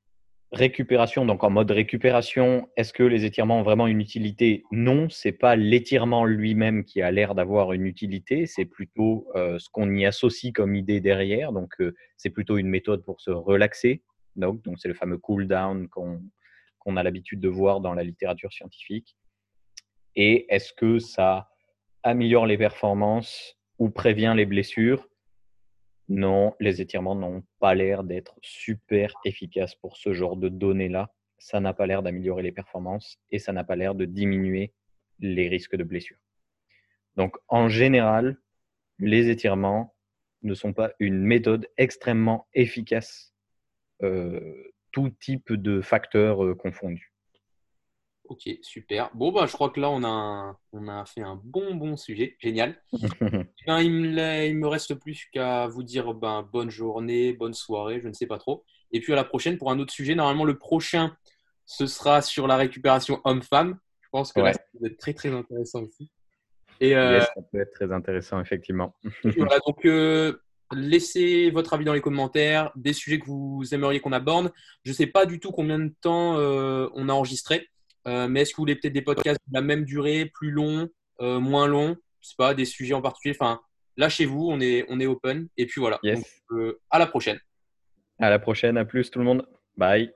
récupération, donc en mode récupération, est-ce que les étirements ont vraiment une utilité? Non, c'est pas l'étirement lui-même qui a l'air d'avoir une utilité, c'est plutôt euh, ce qu'on y associe comme idée derrière. Donc, euh, c'est plutôt une méthode pour se relaxer. Donc, c'est le fameux cool down qu'on a l'habitude de voir dans la littérature scientifique. Et est-ce que ça améliore les performances ou prévient les blessures? Non, les étirements n'ont pas l'air d'être super efficaces pour ce genre de données-là. Ça n'a pas l'air d'améliorer les performances et ça n'a pas l'air de diminuer les risques de blessure. Donc, en général, les étirements ne sont pas une méthode extrêmement efficace, euh, tout type de facteurs euh, confondus. Ok, super. Bon, bah, je crois que là, on a, un- on a fait un bon, bon sujet. Génial. Ben, il me, il me reste plus qu'à vous dire ben, bonne journée, bonne soirée, je ne sais pas trop. Et puis à la prochaine pour un autre sujet. Normalement, le prochain, ce sera sur la récupération homme-femme. Je pense que là, ça va être très, très intéressant aussi. Et euh, Yes, ça peut être très intéressant, effectivement. voilà, donc euh, laissez votre avis dans les commentaires, des sujets que vous aimeriez qu'on aborde. Je ne sais pas du tout combien de temps euh, on a enregistré, euh, mais est-ce que vous voulez peut-être des podcasts de la même durée, plus longs, euh, moins longs Je sais pas, des sujets en particulier? Enfin, lâchez-vous, on est, on est open. Et puis voilà. Yes. Donc, euh, à la prochaine. À la prochaine, à plus tout le monde. Bye.